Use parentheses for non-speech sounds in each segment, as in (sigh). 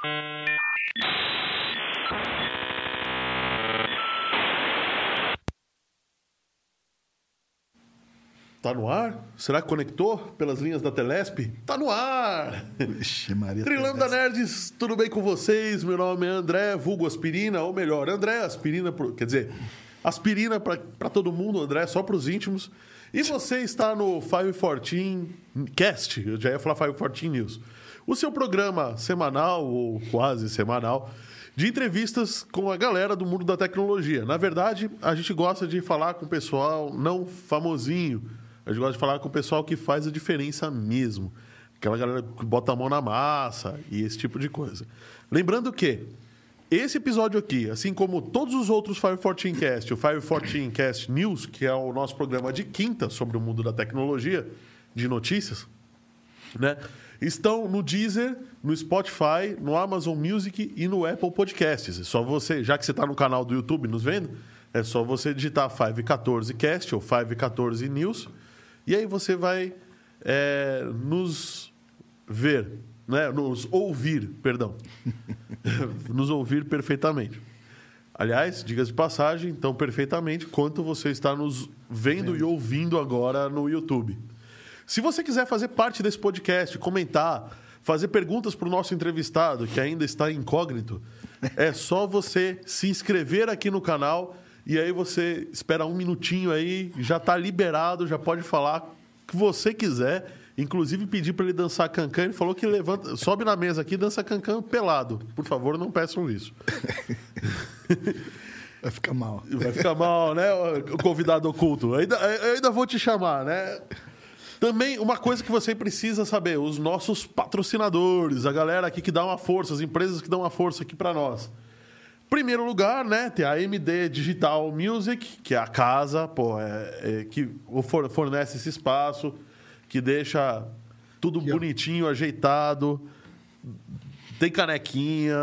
Tá no ar? Será que conectou pelas linhas da Telesp? Tá no ar! Ixi, Maria Trilanda Nerds, tudo bem com vocês? Meu nome é André, vulgo Aspirina, ou melhor, André Aspirina, quer dizer, Aspirina para todo mundo, André só para os íntimos. E você está no 514 Cast, eu já ia falar 514 News. O seu programa semanal, ou quase semanal, de entrevistas com a galera do mundo da tecnologia. Na verdade, a gente gosta de falar com o pessoal não famosinho. A gente gosta de falar com o pessoal que faz a diferença mesmo. Aquela galera que bota a mão na massa e esse tipo de coisa. Lembrando que esse episódio aqui, assim como todos os outros 514 Cast, o 514 Cast News, que é o nosso programa de quinta sobre o mundo da tecnologia, de notícias, né? Estão no Deezer, no Spotify, no Amazon Music e no Apple Podcasts. É só você, já que você está no canal do YouTube nos vendo, é só você digitar 514 Cast ou 514 News e aí você vai é, nos ver, né? nos ouvir, perdão. (laughs) nos ouvir perfeitamente. Aliás, dicas de passagem, então perfeitamente quanto você está nos vendo e ouvindo agora no YouTube. Se você quiser fazer parte desse podcast, comentar, fazer perguntas para o nosso entrevistado, que ainda está incógnito, é só você se inscrever aqui no canal e aí você espera um minutinho aí, já está liberado, já pode falar o que você quiser. Inclusive pedir para ele dançar cancan. Ele falou que levanta, sobe na mesa aqui e dança cancan pelado. Por favor, não peçam isso. (laughs) Vai ficar mal. Vai ficar mal, né? O convidado oculto. Ainda, eu ainda vou te chamar, né? Também, uma coisa que você precisa saber: os nossos patrocinadores, a galera aqui que dá uma força, as empresas que dão uma força aqui para nós. Primeiro lugar, né? Tem a MD Digital Music, que é a casa, pô, é, é, que for- fornece esse espaço, que deixa tudo ó. bonitinho, ajeitado. Tem canequinha,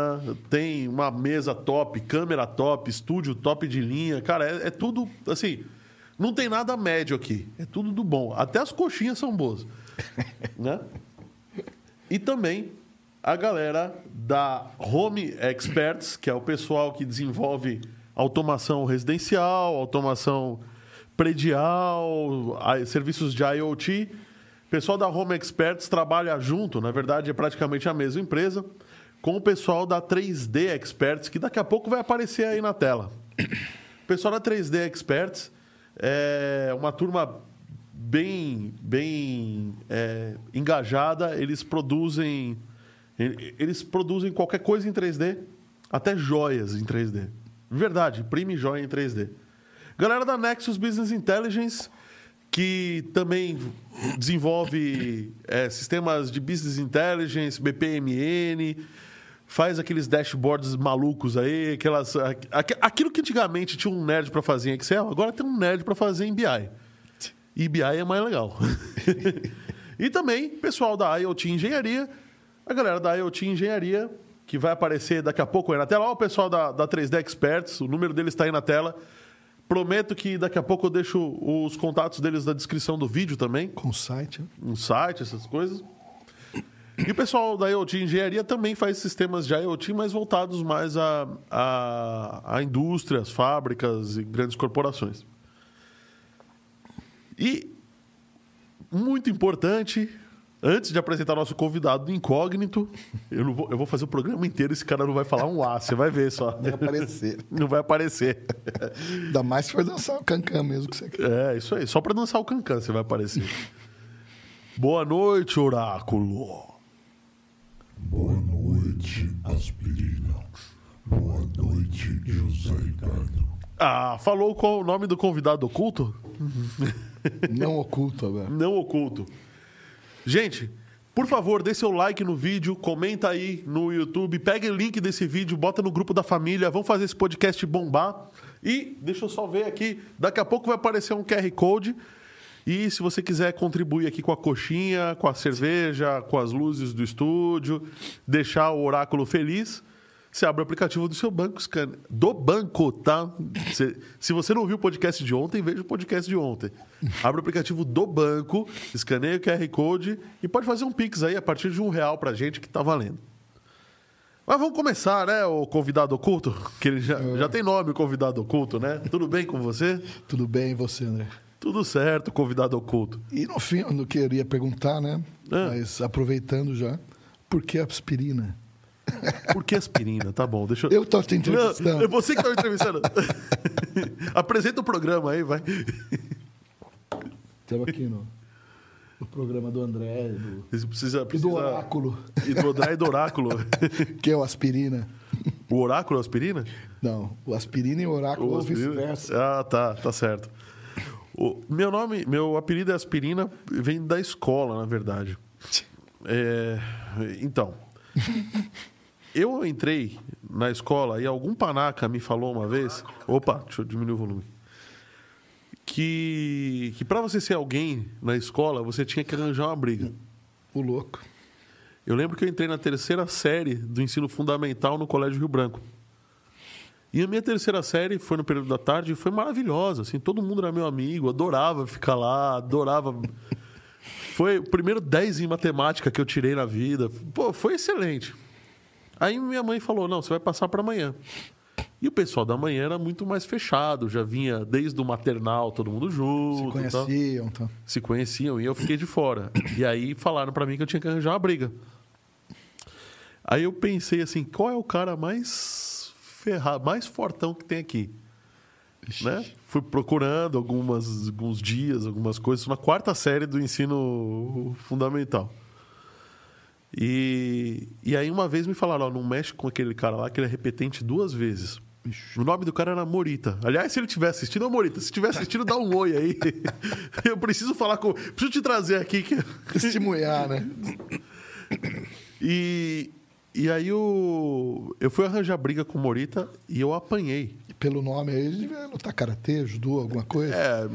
tem uma mesa top, câmera top, estúdio top de linha. Cara, é, é tudo assim. Não tem nada médio aqui. É tudo do bom. Até as coxinhas são boas. (laughs) né? E também a galera da Home Experts, que é o pessoal que desenvolve automação residencial, automação predial, serviços de IoT. O pessoal da Home Experts trabalha junto, na verdade é praticamente a mesma empresa, com o pessoal da 3D Experts, que daqui a pouco vai aparecer aí na tela. O (coughs) pessoal da 3D Experts é uma turma bem, bem é, engajada. Eles produzem, eles produzem qualquer coisa em 3D, até joias em 3D. Verdade, imprime joia em 3D. Galera da Nexus Business Intelligence, que também desenvolve é, sistemas de business intelligence, BPMN, faz aqueles dashboards malucos aí, aquelas, aqu- aquilo que antigamente tinha um nerd para fazer em Excel, agora tem um nerd para fazer em BI. E BI é mais legal. (laughs) e também, pessoal da IoT Engenharia, a galera da IoT Engenharia, que vai aparecer daqui a pouco aí na tela. Olha o pessoal da, da 3D Experts, o número deles está aí na tela. Prometo que daqui a pouco eu deixo os contatos deles na descrição do vídeo também Com o site. um site, essas coisas. E o pessoal da IoT Engenharia também faz sistemas de IoT, mas voltados mais a, a, a indústrias, fábricas e grandes corporações. E, muito importante, antes de apresentar nosso convidado do incógnito, eu, não vou, eu vou fazer o programa inteiro, esse cara não vai falar um A, você vai ver só. Vai aparecer. Não vai aparecer. Ainda mais se for dançar o cancan mesmo que você quer. É, isso aí. Só pra dançar o cancan você vai aparecer. Boa noite, oráculo. Boa noite, aspirina. Boa noite, José Ricardo. Ah, falou qual o nome do convidado oculto? Não oculto agora. Não oculto. Gente, por favor, dê seu like no vídeo, comenta aí no YouTube, pega o link desse vídeo, bota no grupo da família, vamos fazer esse podcast bombar. E deixa eu só ver aqui, daqui a pouco vai aparecer um QR Code. E se você quiser contribuir aqui com a coxinha, com a cerveja, com as luzes do estúdio, deixar o oráculo feliz, você abre o aplicativo do seu banco, do banco, tá? Se, se você não viu o podcast de ontem, veja o podcast de ontem. Abre o aplicativo do banco, escaneia o QR Code e pode fazer um Pix aí a partir de um real pra gente que tá valendo. Mas vamos começar, né, o convidado oculto? Que ele já, já tem nome, o convidado oculto, né? Tudo bem com você? Tudo bem, e você, André? Tudo certo, convidado oculto. E no fim, eu não queria perguntar, né? Ah. Mas aproveitando já, por que aspirina? (laughs) Por que aspirina? Tá bom, deixa Eu tô te entrevistando. Não, é você que tá me entrevistando. (laughs) Apresenta o programa aí, vai. Estamos aqui no, no programa do André do, Você precisa, e precisa... do Oráculo, E do André e do Oráculo. (laughs) que é o aspirina. O Oráculo é aspirina? Não, o aspirina e o oráculo ou aspirina? vice-versa. Ah, tá, tá certo. O meu nome, meu apelido é aspirina, vem da escola, na verdade. (laughs) É, então, (laughs) eu entrei na escola e algum panaca me falou uma vez. Opa, deixa eu diminuir o volume. Que, que para você ser alguém na escola, você tinha que arranjar uma briga. O louco. Eu lembro que eu entrei na terceira série do ensino fundamental no Colégio Rio Branco. E a minha terceira série foi no período da tarde e foi maravilhosa. Assim, todo mundo era meu amigo, adorava ficar lá, adorava. (laughs) Foi o primeiro 10 em matemática que eu tirei na vida. Pô, foi excelente. Aí minha mãe falou: não, você vai passar para amanhã. E o pessoal da manhã era muito mais fechado, já vinha desde o maternal, todo mundo Se junto. e tal conheciam, então. se conheciam e eu fiquei de fora. E aí falaram pra mim que eu tinha que arranjar uma briga. Aí eu pensei assim, qual é o cara mais ferrado, mais fortão que tem aqui? Né? Fui procurando algumas, alguns dias, algumas coisas, na quarta série do ensino fundamental. E, e aí uma vez me falaram, ó, não mexe com aquele cara lá, que ele é repetente duas vezes. O nome do cara era Morita. Aliás, se ele estiver assistindo, ô Morita, se estiver assistindo, dá um oi aí. (laughs) Eu preciso falar com. Preciso te trazer aqui. Que... Testemunhar, né? E, e aí eu, eu fui arranjar briga com o Morita e eu apanhei. E pelo nome aí, ele devia lutar karatê, judô, alguma coisa. É,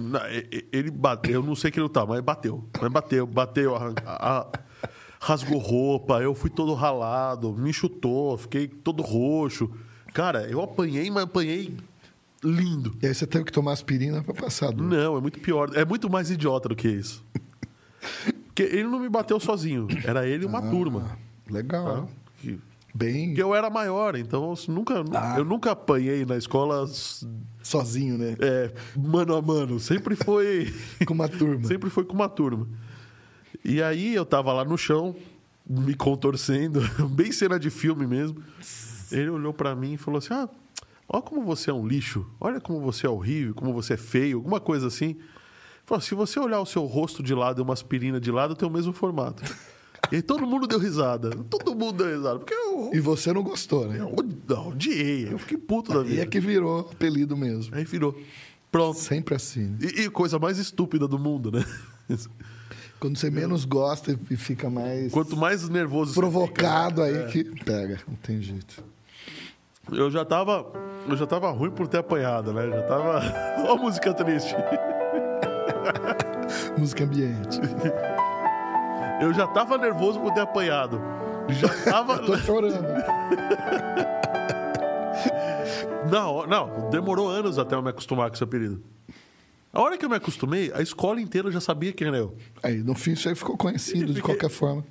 ele bateu, eu não sei que ele tá, mas bateu. Mas bateu, bateu, arran- a- rasgou roupa, eu fui todo ralado, me chutou, fiquei todo roxo. Cara, eu apanhei, mas apanhei lindo. E aí você teve que tomar aspirina pra passar do... Não, é muito pior. É muito mais idiota do que isso. (laughs) Porque ele não me bateu sozinho. Era ele e uma turma. Legal. tá? Que, Bem que eu era maior, então eu nunca, Ah. eu nunca apanhei na escola sozinho, né? é, mano a mano. Sempre foi. (laughs) Com uma turma. Sempre foi com uma turma. E aí eu tava lá no chão, me contorcendo, (laughs) bem cena de filme mesmo. Ele olhou pra mim e falou assim: Ah, olha como você é um lixo, olha como você é horrível, como você é feio, alguma coisa assim. Falou: se você olhar o seu rosto de lado e uma aspirina de lado, tem o mesmo formato. E aí todo mundo deu risada. Todo mundo deu risada. Porque eu, E você não gostou, né? eu odi- odiei, eu fiquei puto da E vida. é que virou apelido mesmo. Aí virou. Pronto. Sempre assim. E, e coisa mais estúpida do mundo, né? Quando você menos gosta e fica mais Quanto mais nervoso você provocado fica, aí que pega. Não tem jeito. Eu já tava. Eu já tava ruim por ter apanhado, né? Já tava. (laughs) Ó a música triste. (laughs) Música ambiente. (laughs) Eu já tava nervoso por ter apanhado. Já tava. (laughs) Tô chorando. (laughs) Não, não, demorou anos até eu me acostumar com esse apelido. A hora que eu me acostumei, a escola inteira já sabia quem era eu. Aí, no fim, isso aí ficou conhecido de qualquer forma.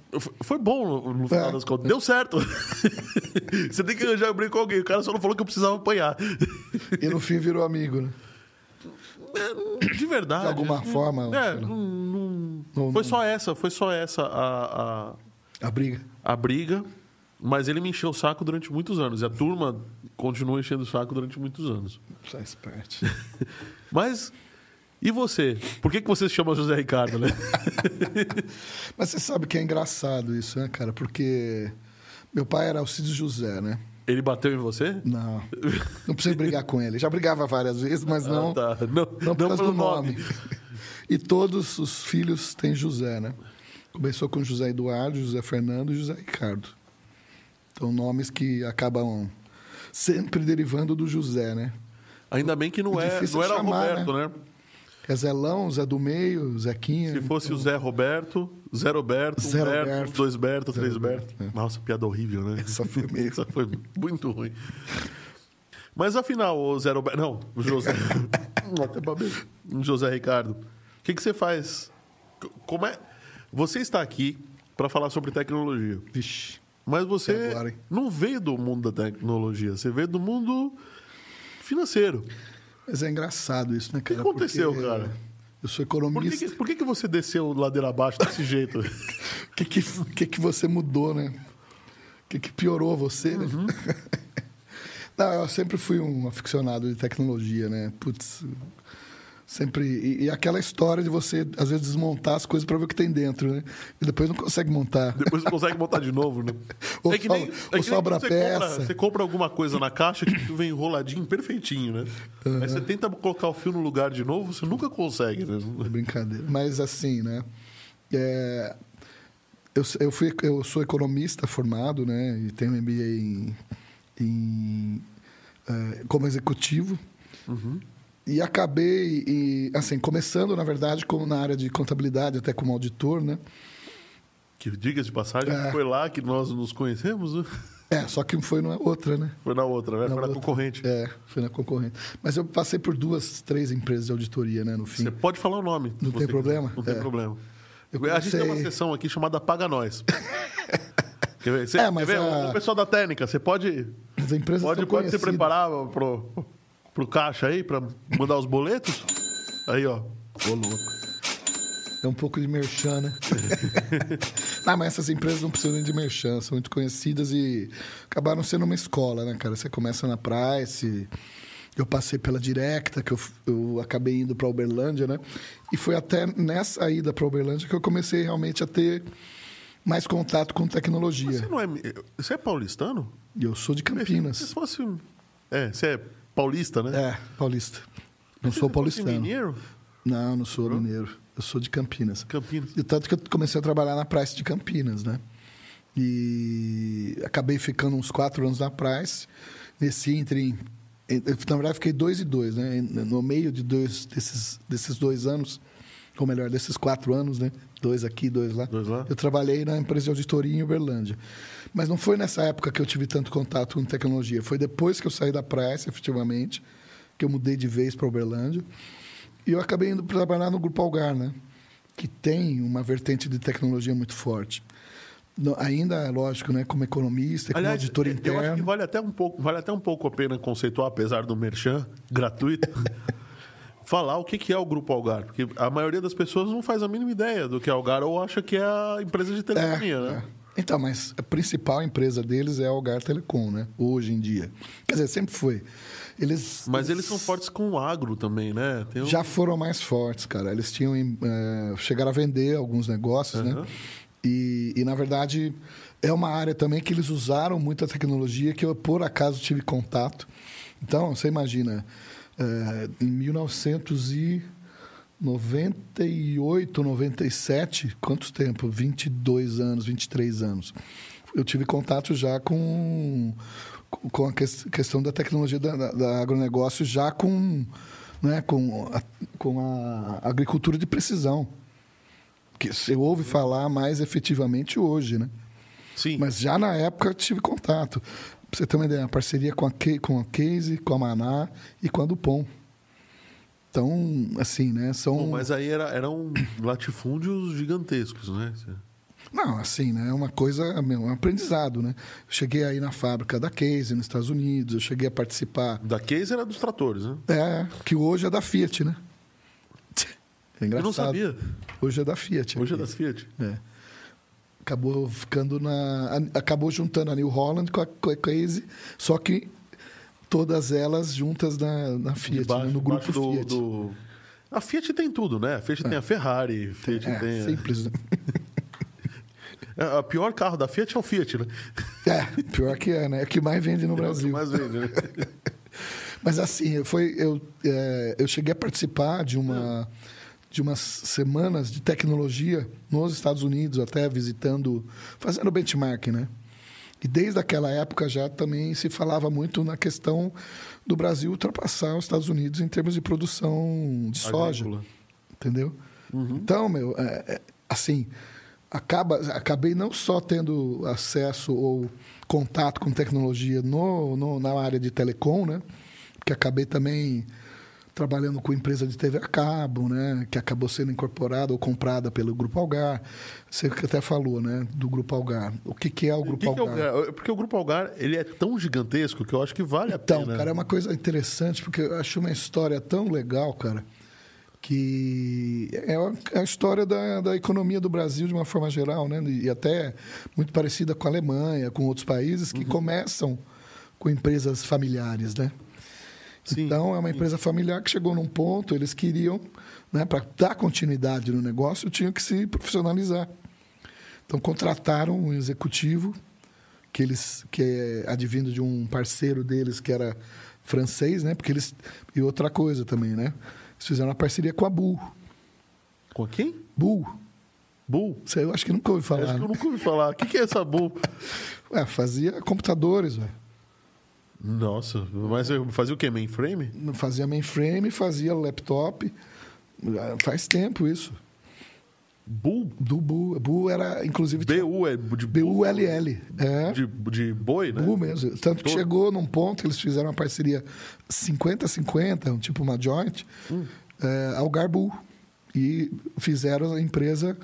Foi bom no, no final É. das contas. Deu certo. (laughs) Você tem que arranjar briga com alguém. O cara só não falou que eu precisava apanhar. E no fim virou amigo, né? De verdade. De alguma forma, É, não- não- Não- foi só essa, foi só essa a- a, A briga. a briga, mas ele me encheu o saco durante muitos anos. E a turma continua enchendo o saco durante muitos anos. Faz parte. (laughs) Mas, e você? Por que, que você se chama José Ricardo, né? (laughs) Mas você sabe que é engraçado isso, né, cara? Porque meu pai era Alcides José, né? Ele bateu em você? Não. (laughs) Não precisa brigar com ele. Já brigava várias vezes, mas não, Ah, tá. Não, não por causa pelo do nome. E todos os filhos têm José, né? Começou com José Eduardo, José Fernando e José Ricardo. Então, nomes que acabam sempre derivando do José, né? Ainda bem que não, É é, não era chamar, Roberto, né? É Zelão, Zé do Meio, Zequinha. Se fosse o Zé Roberto, Zé Roberto, um Zé Berto, Roberto. dois Berto, três Roberto, Berto. é. Nossa, piada horrível, né? Essa foi meio- (laughs) Essa foi muito ruim. Mas afinal, o Zé Roberto. Não, o José. (laughs) Até babei. José Ricardo. O que, que você faz? Como é. Você está aqui para falar sobre tecnologia. Vixe. Mas você Até agora, não veio do mundo da tecnologia, você veio do mundo financeiro. Mas é engraçado isso, né, que cara? aconteceu, Porque cara? Eu sou Por que, economista. que- por que, que você desceu ladeira abaixo desse jeito? (laughs) O que, que, que, que você mudou, né? O que, que piorou você, né? Uhum. (laughs) Não, eu sempre fui um aficionado de tecnologia, né? Putz, sempre. E, e aquela história de você, às vezes, desmontar as coisas para ver o que tem dentro, né? E depois não consegue montar. Depois você consegue montar de novo, né? Ou é que nem, sobra- é que sobra você compra, peça. você compra alguma coisa na caixa que vem enroladinho, perfeitinho, né? Aí você tenta colocar o fio no lugar de novo, você nunca consegue, né? É brincadeira. Mas assim, né? é, eu, eu, fui, eu sou economista formado, né? E tenho MBA em, em, é, como executivo. E acabei, e, assim, começando, na verdade, como na área de contabilidade, até como auditor, né? Que diga de passagem, É. foi lá que nós nos conhecemos, né? É, só que foi na outra, né? Foi na outra, né? Na foi na outra. concorrente. É, foi na concorrente. Mas eu passei por duas, três empresas de auditoria, né, no fim. Você pode falar o nome. Não tem quiser. problema? Não tem É. problema. Eu A gente tem uma comecei- sessão aqui chamada Paga Nós. (laughs) Quer ver? Você, É, mas quer ver? a- O pessoal da técnica, você pode, As empresas pode, pode se preparar pro, pro caixa aí, pra mandar os boletos? Aí, ó. Ô, louco. É um pouco de merchan, né? (laughs) não, mas essas empresas não precisam nem de merchan, são muito conhecidas e acabaram sendo uma escola, né, cara? Você começa na Price, eu passei pela Directa, que eu, eu acabei indo para Uberlândia, né? E foi até nessa ida para Uberlândia que eu comecei realmente a ter mais contato com tecnologia. Você não é. Você é paulistano? Eu sou de Se Campinas. fosse. É, você é paulista, né? É, paulista. Não sou você fosse paulistano. mineiro? Não, não sou mineiro. Eu sou de Campinas. Campinas. E tanto que eu comecei a trabalhar na Price de Campinas, né? E acabei ficando uns quatro anos na Price. Nesse entre na verdade, fiquei dois e dois, né? No meio de dois desses, desses dois anos, ou melhor, desses quatro anos, né? Dois aqui, dois lá. Dois lá. Eu trabalhei na empresa de auditoria em Uberlândia. Mas não foi nessa época que eu tive tanto contato com tecnologia. Foi depois que eu saí da Price, efetivamente, que eu mudei de vez para Uberlândia. E eu acabei indo trabalhar no Grupo Algar, né? Que tem uma vertente de tecnologia muito forte. Não- ainda, lógico, né? Como economista, como auditor eu acho que interno. vale até um pouco, vale até um pouco a pena conceituar, apesar do merchan gratuito, (laughs) falar o que é o Grupo Algar. Porque a maioria das pessoas não faz a mínima ideia do que é Algar ou acha que é a empresa de telefonia, É, né? é. Então, mas a principal empresa deles é a Algar Telecom, né? Hoje em dia. Quer dizer, sempre foi. Eles Mas eles são fortes com o agro também, né? Um- já foram mais fortes, cara. Eles tinham eh, chegaram a vender alguns negócios, Aham. né? E, e, na verdade, é uma área também que eles usaram muita tecnologia que eu, por acaso, tive contato. Então, você imagina, eh, em 1998, 97, quantos tempo? 22 anos, 23 anos. Eu tive contato já com, com a ques- questão da tecnologia da, da- da agronegócio, já com, né, com, a, com a agricultura de precisão. Que você ouve falar mais efetivamente hoje, né? Sim. Mas já na época eu tive contato. Pra você ter uma ideia, a parceria com a, Ke- com a Case, com a Maná e com a Dupont. Então, assim, né? São. Bom, mas aí era, eram latifúndios gigantescos, né? Não, assim, né? É uma coisa, meu, é um aprendizado, né? Eu cheguei aí na fábrica da Case, nos Estados Unidos, eu cheguei a participar. Da Case era dos tratores, né? É, que hoje é da Fiat, né? (laughs) É Eu engraçado. não sabia. Hoje é da Fiat. Hoje é das Fiat. É. Acabou ficando na. Acabou juntando a New Holland com a, com a Case, só que todas elas juntas na, na Fiat, Debaixo- né? no grupo do, Fiat. do- A Fiat tem tudo, né? A Fiat tem a Ferrari, a Fiat É, tem... a- simples, né? (laughs) É, O pior carro da Fiat é o Fiat, né? É, pior que é, né? É o que mais vende no É o que Brasil. mais vende, né? (laughs) Mas assim, foi, eu, é, eu cheguei a participar de uma de umas semanas de tecnologia nos Estados Unidos, até visitando, fazendo benchmark, né? E desde aquela época já também se falava muito na questão do Brasil ultrapassar os Estados Unidos em termos de produção de soja, Agrícola. entendeu? Então, meu, é, é, assim, acaba, acabei não só tendo acesso ou contato com tecnologia no, no- na área de telecom, né? Que acabei também trabalhando com empresa de TV a cabo, né? Que acabou sendo incorporada ou comprada pelo Grupo Algar. Você até falou, né? Do Grupo Algar. O que, que é o Grupo que que é o Algar? Porque o Grupo Algar, ele é tão gigantesco que eu acho que vale a Então, pena. cara, é uma coisa interessante, porque eu acho uma história tão legal, cara, que é a- é a história da, da economia do Brasil de uma forma geral, né? E até muito parecida com a Alemanha, com outros países Uhum. que começam com empresas familiares, né? Sim, então, é uma sim. empresa familiar que chegou num ponto, eles queriam, né, para dar continuidade no negócio, tinham que se profissionalizar. Então, contrataram um executivo que eles que é advindo de um parceiro deles que era francês, né? Porque eles e outra coisa também, né? Eles fizeram uma parceria com a Bull. Com quem? Bull. Bull? Você, eu acho que nunca ouvi falar. Acho que eu né? nunca ouvi falar. O que, que é essa Bull? Ué, (laughs) fazia computadores, velho. Nossa, mas fazia o quê? Mainframe? Fazia mainframe, fazia laptop. Ah, Faz tempo isso. Bull? Do Bull. Bull era, inclusive, BU é de B-U-L-L. É. De, de boi, né? Bull mesmo. Tanto que Todo. chegou num ponto que eles fizeram uma parceria 50-50, um tipo uma joint, é, Algar Bull. E fizeram a empresa,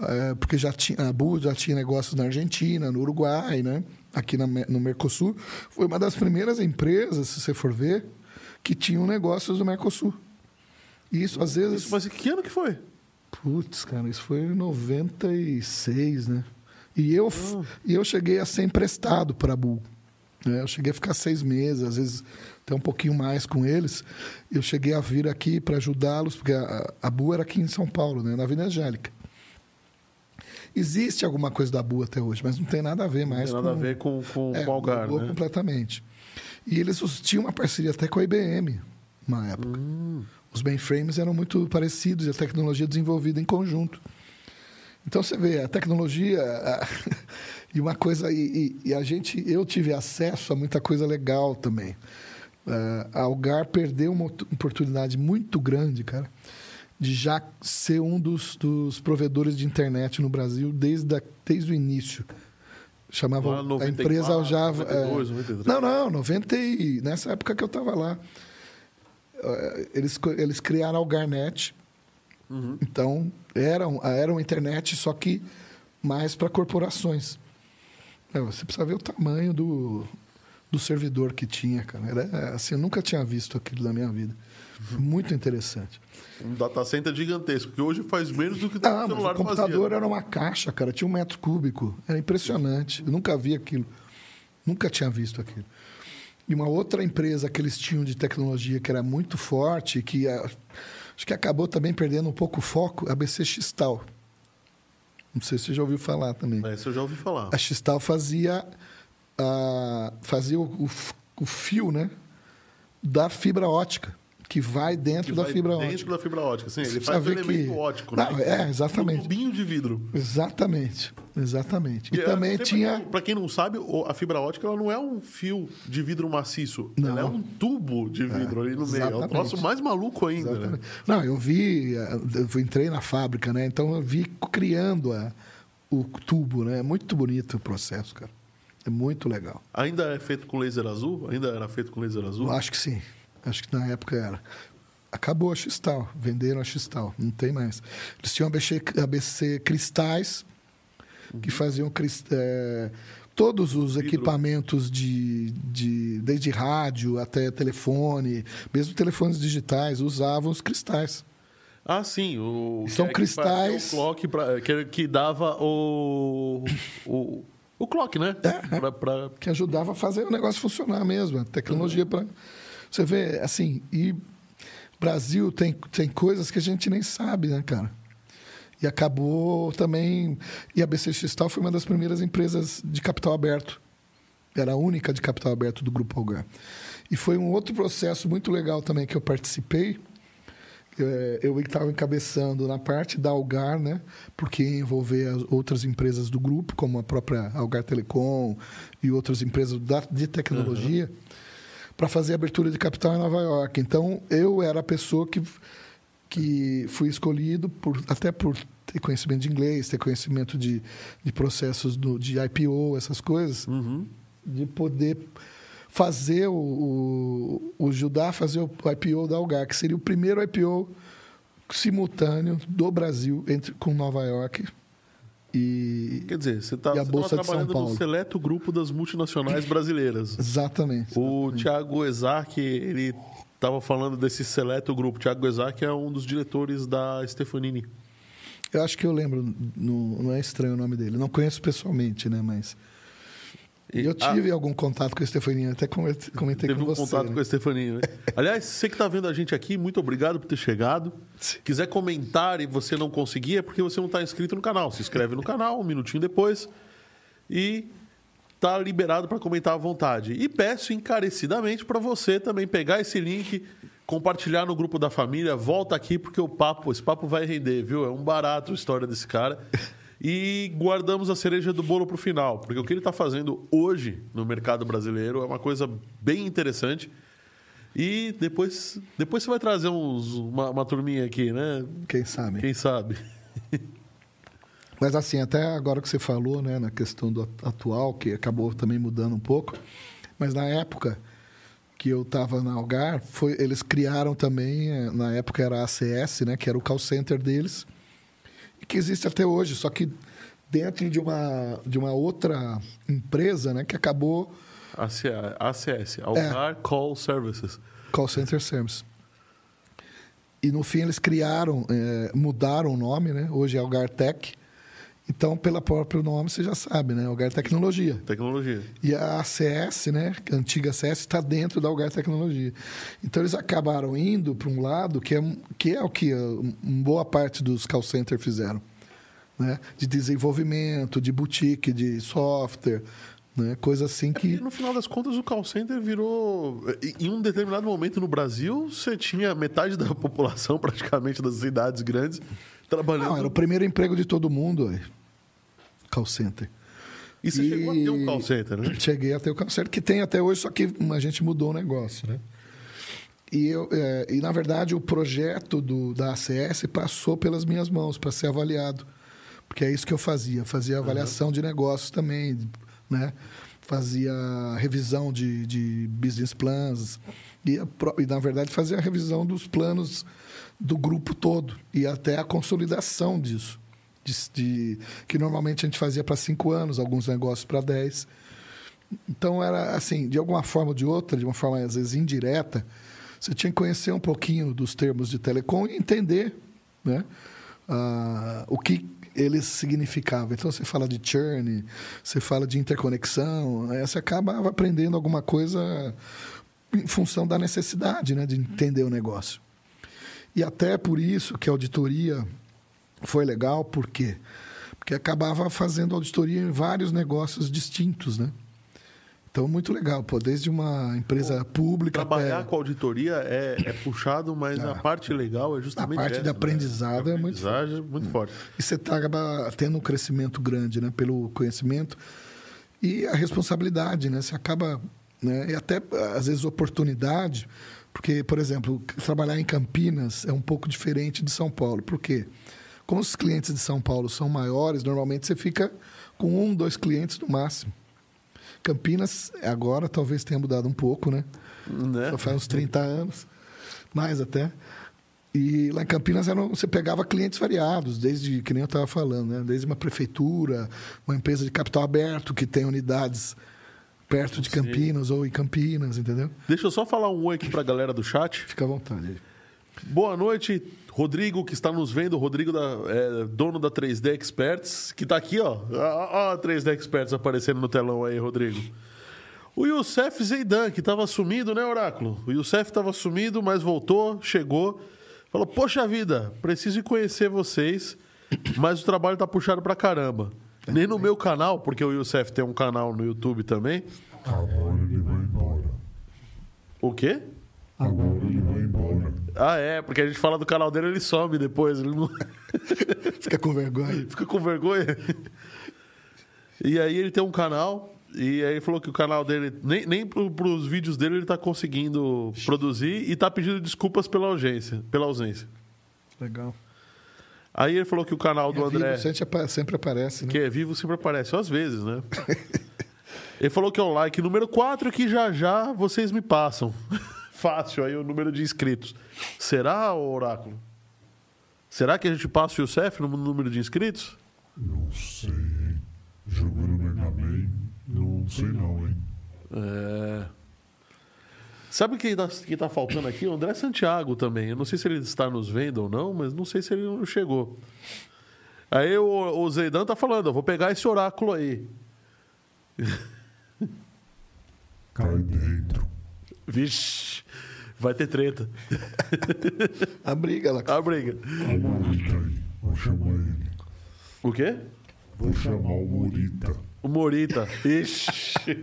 é, porque já tinha, a Bull já tinha negócios na Argentina, no Uruguai, né? Aqui na no Mercosul. Foi uma das primeiras empresas, se você for ver, que tinham negócios no Mercosul. E isso, às vezes. Isso, mas que ano que foi? Putz, cara, isso foi em 96, né? E eu, f- e eu cheguei a ser emprestado para a Bull. né? Eu cheguei a ficar seis meses, às vezes até um pouquinho mais com eles. Eu cheguei a vir aqui para ajudá-los, porque a, a Bull era aqui em São Paulo, né? na Avenida Angélica. Existe alguma coisa da Bull até hoje, mas não tem nada a ver Não mais tem nada com... a ver com, com, É, com o Algar, né? completamente. E eles tinham uma parceria até com a IBM, na época. Hum. Os mainframes eram muito parecidos e a tecnologia desenvolvida em conjunto. Então você vê a tecnologia a- (laughs) e uma coisa e, e- a gente eu tive acesso a muita coisa legal também. Eh, a Algar perdeu uma oportunidade muito grande, cara, de já ser um dos, dos provedores de internet no Brasil desde, a- desde o início. Chamava Lá a 94, empresa Aljava. 92, é, 93. não, não, 90 e, nessa época que eu estava lá. Eh, Eles, eles criaram a Algarnet. Uhum. Então, era, um- era uma internet, só que mais para corporações. É, você precisa ver o tamanho do, do servidor que tinha, cara. Era, assim, eu nunca tinha visto aquilo na minha vida. Muito interessante. Um data center gigantesco, que hoje faz menos do que o Ah, mas celular o computador fazia. era uma caixa, cara. Tinha um metro cúbico. Era impressionante. Eu nunca vi aquilo. Nunca tinha visto aquilo. E uma outra empresa que eles tinham de tecnologia que era muito forte, que ah, acho que acabou também perdendo um pouco o foco, a BC Xtal. Não sei se você já ouviu falar também. Essa eu já ouvi falar. A Xtal fazia, a, fazia o, o o fio né, da fibra ótica, que vai dentro Que da vai fibra dentro ótica. da fibra ótica, sim. Ele faz o elemento que- ótico, Não, né? é, exatamente. Um tubinho de vidro. Exatamente, exatamente. E, é, também tinha. Pra quem não sabe, a fibra ótica ela não é um fio de vidro maciço. Não. Ela é um tubo de vidro ali no meio. É o exatamente. troço mais maluco ainda, né? Exatamente. Não, eu vi, eu entrei na fábrica, né? Então eu vi criando a, o tubo, né? É muito bonito o processo, cara. É muito legal. Ainda é feito com laser azul? Ainda era feito com laser azul? Eu acho que sim. Acho que na época era. Acabou a Xtal, venderam a Xtal, não tem mais. Eles tinham ABC, ABC Cristais, que faziam cris- eh, todos os Vidro. equipamentos de, de. desde rádio até telefone, mesmo telefones digitais, usavam os cristais. Ah, sim. O, São que- cristais. Que, é o clock pra, que, que dava o, o. O clock, né? É. Pra, pra- que ajudava a fazer o negócio funcionar mesmo, a tecnologia para você vê assim e Brasil tem tem coisas que a gente nem sabe, né, cara? E acabou também e a BC Cristal foi uma das primeiras empresas de capital aberto. Era a única de capital aberto do grupo Algar. E foi um outro processo muito legal também que eu participei. Eh, Eu estava encabeçando na parte da Algar, né? Porque envolver as outras empresas do grupo, como a própria Algar Telecom e outras empresas de tecnologia, para fazer a abertura de capital em Nova York. Então, eu era a pessoa que, que fui escolhido, por, até por ter conhecimento de inglês, ter conhecimento de, de processos do, de IPO, essas coisas, Uhum. de poder fazer o, o, o Judá fazer o IPO da Algar, que seria o primeiro IPO simultâneo do Brasil entre, com Nova York e. Quer dizer, você está trabalhando no seleto grupo das multinacionais brasileiras. (laughs) Exatamente. O Thiago Ezak, ele estava falando desse seleto grupo. O Thiago Ezak é um dos diretores da Stefanini. Eu acho que eu lembro, não, não é estranho o nome dele. Não conheço pessoalmente, né? Mas. E- eu tive algum contato com a Stefanina, até comentei, comentei Teve com um você. contato né? com a Stefanini, né? (laughs) Aliás, você que está vendo a gente aqui, muito obrigado por ter chegado. Quiser comentar e você não conseguir, é porque você não está inscrito no canal. Se inscreve no canal, um minutinho depois. E tá liberado para comentar à vontade. E peço encarecidamente para você também pegar esse link, compartilhar no grupo da família, volta aqui porque o papo, esse papo vai render, viu? É um barato a história desse cara. (laughs) E guardamos a cereja do bolo para o final, porque o que ele está fazendo hoje no mercado brasileiro é uma coisa bem interessante. E depois, depois você vai trazer uns, uma, uma turminha aqui, né? Quem sabe? Quem sabe? (laughs) Mas assim, até agora que você falou, né, na questão do atual, que acabou também mudando um pouco, mas na época que eu estava na Algar, foi, eles criaram também, eh, na época era a ACS, né, que era o call center deles, que existe até hoje, só que dentro de uma, de uma outra empresa, né, que acabou ACA ACS, Algar Call Services. Call Center Service. E no fim eles criaram, eh, mudaram o nome, né? Hoje é Algar Tech. Então, pelo próprio nome, você já sabe, né? Algar Tecnologia. Tecnologia. E a ACS, né? A antiga ACS está dentro da Algar Tecnologia. Então eles acabaram indo para um lado que é, que é o que uma boa parte dos call centers fizeram, né? De desenvolvimento, de boutique, de software, né? Coisa assim E que no final das contas, o call center virou. Em um determinado momento no Brasil, você tinha metade da população, praticamente, das cidades grandes, trabalhando. não era o primeiro emprego de todo mundo, ué. Call center. E você chegou a ter um call center, né? Cheguei a ter o call center, que tem até hoje, só que a gente mudou o negócio, né? E, eu, é, e na verdade, o projeto do, da ACS passou pelas minhas mãos para ser avaliado. Porque é isso que eu fazia. Fazia avaliação de negócios também, né? Fazia revisão de, de business plans. E, e, na verdade, fazia a revisão dos planos do grupo todo. E até a consolidação disso. De, de- que normalmente a gente fazia para cinco anos, alguns negócios para dez. Então era assim, de alguma forma ou de outra, de uma forma às vezes indireta, você tinha que conhecer um pouquinho dos termos de telecom e entender né, ah, o que eles significavam. Então você fala de churn, você fala de interconexão, aí você acaba aprendendo alguma coisa em função da necessidade né, de entender o negócio. E até por isso que a auditoria foi legal, por quê? Porque acabava fazendo auditoria em vários negócios distintos, né? Então, muito legal, pô, desde uma empresa pública Trabalhar até... com auditoria é, é puxado, mas a parte legal é justamente A parte essa, de né? aprendizado é muito Aprendizagem é muito forte. E você tá, acaba tendo um crescimento grande, né? Pelo conhecimento e a responsabilidade, né? Você acaba... Né? E até, às vezes, oportunidade, porque, por exemplo, trabalhar em Campinas é um pouco diferente de São Paulo. Por quê? Como os clientes de São Paulo são maiores, normalmente você fica com um, dois clientes no máximo. Campinas, agora, talvez tenha mudado um pouco, né? Né? Só faz uns 30 anos, mais até. E lá em Campinas eram, você pegava clientes variados, desde, que nem eu estava falando, né? desde uma prefeitura, uma empresa de capital aberto que tem unidades perto de Sim. Campinas ou em Campinas, entendeu? Deixa eu só falar um oi aqui pra galera do chat. Fica à vontade. Boa noite, Rodrigo, que está nos vendo. Rodrigo, da, é, dono da 3D Experts, que está aqui, ó. Ó, a 3D Experts aparecendo no telão aí, Rodrigo. O Youssef Zeidan, que estava sumido, né, Oráculo? O Youssef estava sumido, mas voltou, chegou. Falou, poxa vida, preciso conhecer vocês, mas o trabalho tá puxado pra caramba. Nem no meu canal, porque o Youssef tem um canal no YouTube também. Vai embora. O quê? Agora ele vai embora. Ah, é, porque a gente fala do canal dele, ele some depois. Ele não... (laughs) Fica com vergonha. (laughs) Fica com vergonha. E aí ele tem um canal, e aí ele falou que o canal dele, nem, nem pro, pros vídeos dele ele tá conseguindo produzir e tá pedindo desculpas pela ausência. Pela ausência. Legal. Aí ele falou que o canal do É vivo, André, sempre apa- sempre aparece, né? que é vivo, sempre aparece, às vezes, né? (laughs) Ele falou que é o like número 4 que já já vocês me passam. Fácil aí o número de inscritos. Será, Oráculo? Será que a gente passa o Youssef no número de inscritos? Não sei, hein? Jogando Mega Man, não sei não, hein? É. Sabe quem tá, quem tá faltando aqui? O André Santiago também. Eu não sei se ele está nos vendo ou não, mas não sei se ele não chegou. Aí o, o Zeidan tá falando, eu vou pegar esse oráculo aí. Cai dentro. Vixe, vai ter treta. (laughs) A briga lá. A briga. Morita vou chamar ele. O quê? Vou chamar o Morita. O Morita. Ixi. (laughs)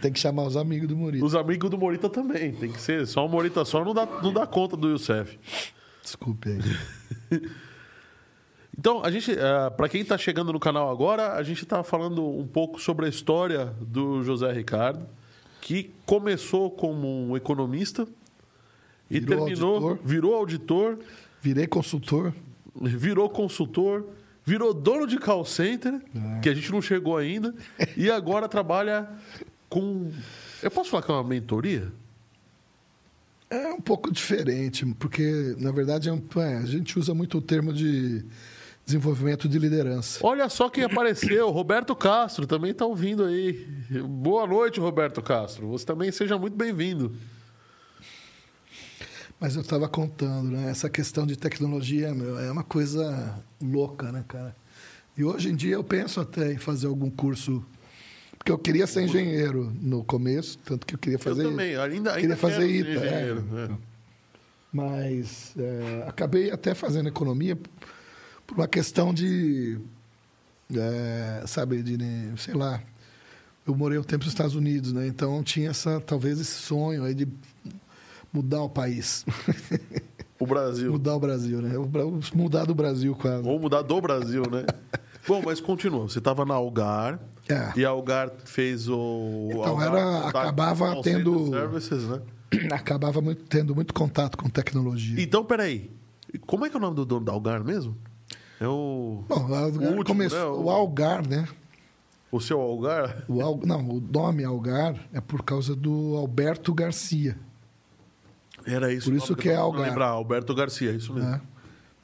Tem que chamar os amigos do Murilo. Os amigos do Morita também. Tem que ser. Só o Morita só não dá, não dá conta do Youssef. Desculpe aí. (laughs) Então, a gente, para quem está chegando no canal agora, a gente está falando um pouco sobre a história do José Ricardo, que começou como um economista e Virou terminou, auditor. virou auditor, Virei consultor. virou consultor, virou dono de call center, É. que a gente não chegou ainda, e agora trabalha com. Eu posso falar que é uma mentoria? É um pouco diferente, porque, na verdade, é um- é, a gente usa muito o termo de desenvolvimento de liderança. Olha só quem apareceu, Roberto Castro também está ouvindo aí. Boa noite, Roberto Castro. Você também seja muito bem-vindo. Mas eu estava contando, né? Essa questão de tecnologia meu, é uma coisa louca, né, cara? E hoje em dia eu penso até em fazer algum curso. Porque eu queria ser engenheiro no começo, tanto que eu queria fazer. eu também, ainda, ainda queria fazer ITA, é. né? Mas é, acabei até fazendo economia por uma questão de. é, sabe, de. né, sei lá. Eu morei um tempo nos Estados Unidos, né? Então tinha essa, talvez esse sonho aí de mudar o país. O Brasil. mudar o Brasil, né? Mudar do Brasil quase. Ou mudar do Brasil, né? (laughs) Bom, mas continua. Você estava na Algar É. e a Algar fez o. Então, Algar era- acabava tendo- Services, né? (clears throat) Acabava muito- tendo muito contato com tecnologia. Então, peraí. Como é que é o nome do dono da Algar mesmo? É o. Bom, o Algar, último, começou, né? o Algar, né? O seu Algar? O Al- não, o nome Algar é por causa do Alberto Garcia. Era isso. Por isso nome que é Algar. lembrar, Alberto Garcia, isso mesmo. né?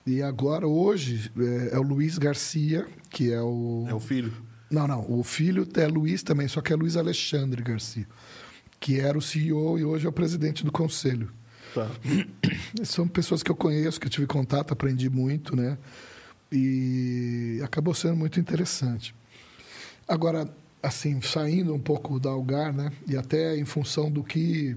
E agora, hoje, é, é o Luiz Garcia, que é o. É o filho. Não, não. O filho é Luiz também, só que é Luiz Alexandre Garcia, que era o CEO e hoje é o presidente do conselho. Tá. (coughs) São pessoas que eu conheço, que eu tive contato, aprendi muito, né? E acabou sendo muito interessante. Agora, assim, saindo um pouco da Algar, né? E até em função do que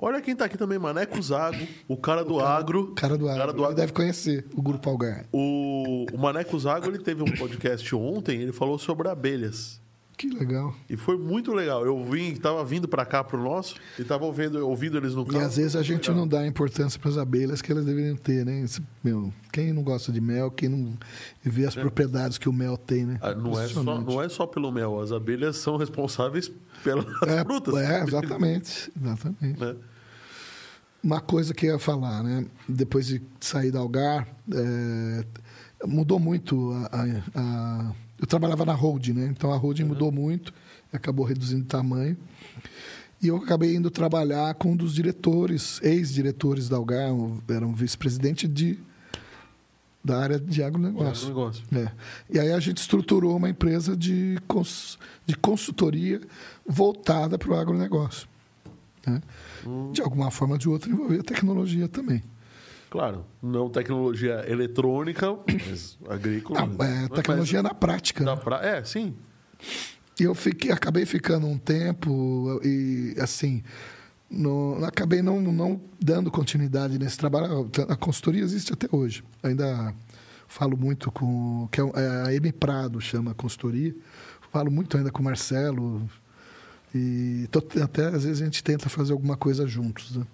Olha quem tá aqui também, Maneco Zago, o cara do agro. o cara do O Algar cara do agro. deve conhecer, o Grupo Algar. O, o Maneco Zago, ele teve um podcast ontem, ele falou sobre abelhas. Que legal. E foi muito legal. Eu vim, tava vindo para cá pro nosso e tava ouvindo, ouvindo eles no E carro. às vezes a gente não dá importância para as abelhas que elas deveriam ter, né? Esse- meu, quem não gosta de mel, quem não vê as propriedades que o mel tem, né? Ah, Não é, só, não é só pelo mel, as abelhas são responsáveis pelas É, frutas. é, exatamente, exatamente. Né? Uma coisa que eu ia falar, né? Depois de sair da Algar, é, mudou muito a, a- a- Eu trabalhava na holding, né? Então a holding mudou muito, acabou reduzindo o tamanho. E eu acabei indo trabalhar com um dos diretores, ex-diretores da Algar, era um vice-presidente de da área de agronegócio. Negócio. É. E aí a gente estruturou uma empresa de, cons- de consultoria voltada para o agronegócio. né? Hum. De alguma forma ou de outra envolver a tecnologia também. Claro, não tecnologia eletrônica, mas agrícola. Ah, é, Mas- tecnologia na prática. dá né? pra- É, sim. Eu fiquei, acabei ficando um tempo e, assim, no- acabei não, não dando continuidade nesse trabalho. A consultoria existe até hoje. Ainda falo muito com... que é a Emi Prado chama a consultoria. Falo muito ainda com o Marcelo. E tô- até às vezes a gente tenta fazer alguma coisa juntos. Né?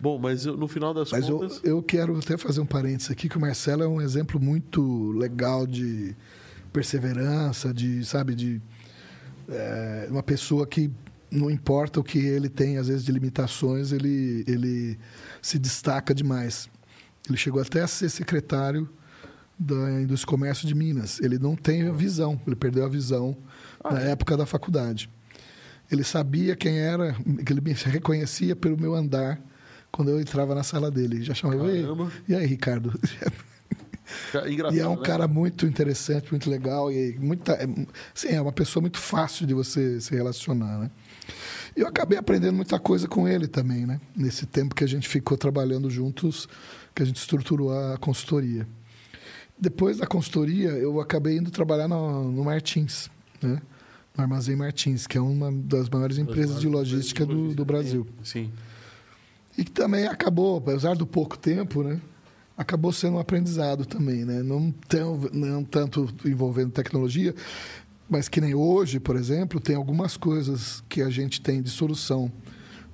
Bom, mas eu- no final das Mas eu, contas. eu quero até fazer um parênteses aqui, que o Marcelo é um exemplo muito legal de perseverança, de, sabe, de é, uma pessoa que não importa o que ele tem, às vezes, de limitações, ele, ele se destaca demais. Ele chegou até a ser secretário da indústria e comércio de Minas. Ele não tem a visão, ele perdeu a visão Ah, na é? época da faculdade. Ele sabia quem era, que ele me reconhecia pelo meu andar quando eu entrava na sala dele. Ele já chamava, "Ei, Caramba. e aí, Ricardo? (laughs) Engraçado, E é um né? cara muito interessante, muito legal e muita, é, sim, é uma pessoa muito fácil de você se relacionar, né? E eu acabei aprendendo muita coisa com ele também, né? Nesse tempo que a gente ficou trabalhando juntos, que a gente estruturou a consultoria. Depois da consultoria, eu acabei indo trabalhar no, no Martins, né? No Armazém Martins, que é uma das maiores empresas de logística do, do Brasil. Sim. E que também acabou, apesar do pouco tempo, né? Acabou sendo um aprendizado também, né? Não, tão, não tanto envolvendo tecnologia, mas que nem hoje, por exemplo, tem algumas coisas que a gente tem de solução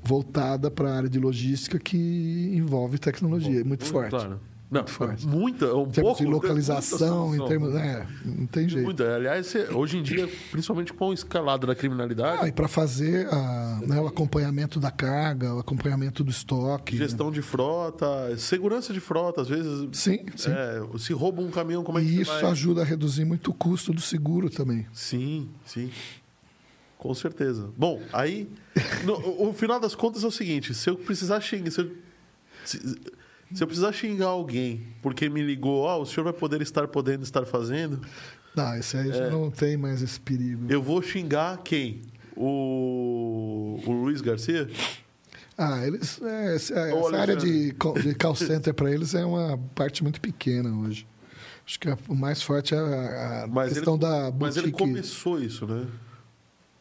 voltada para a área de logística que envolve tecnologia, muito forte. Claro. Não, muita, um Em termos pouco. de localização, em termos. solução. É, não tem jeito. Muita. Aliás, você- hoje em dia, principalmente com a escalada da criminalidade, Ah, e para fazer a, né, o acompanhamento da carga, o acompanhamento do estoque. né? gestão de frota, segurança de frota, às vezes. Sim, sim. é, se rouba um caminhão, como é que e isso vai? ajuda a reduzir muito o custo do seguro também. Sim, sim. Com certeza. Bom, aí, no, o final das contas é o seguinte: se eu precisar xingar. Se eu, se, se eu precisar xingar alguém porque me ligou, ah, o senhor vai poder estar podendo estar fazendo, Não, esse aí já não tem mais esse perigo. eu vou xingar quem? O, o Luiz Garcia? Ah, eles. é, essa Ô, essa área de, call- de call (laughs) center para eles é uma parte muito pequena hoje. Acho que o mais forte é a, a questão ele, da Mas ele boutique. começou isso, né?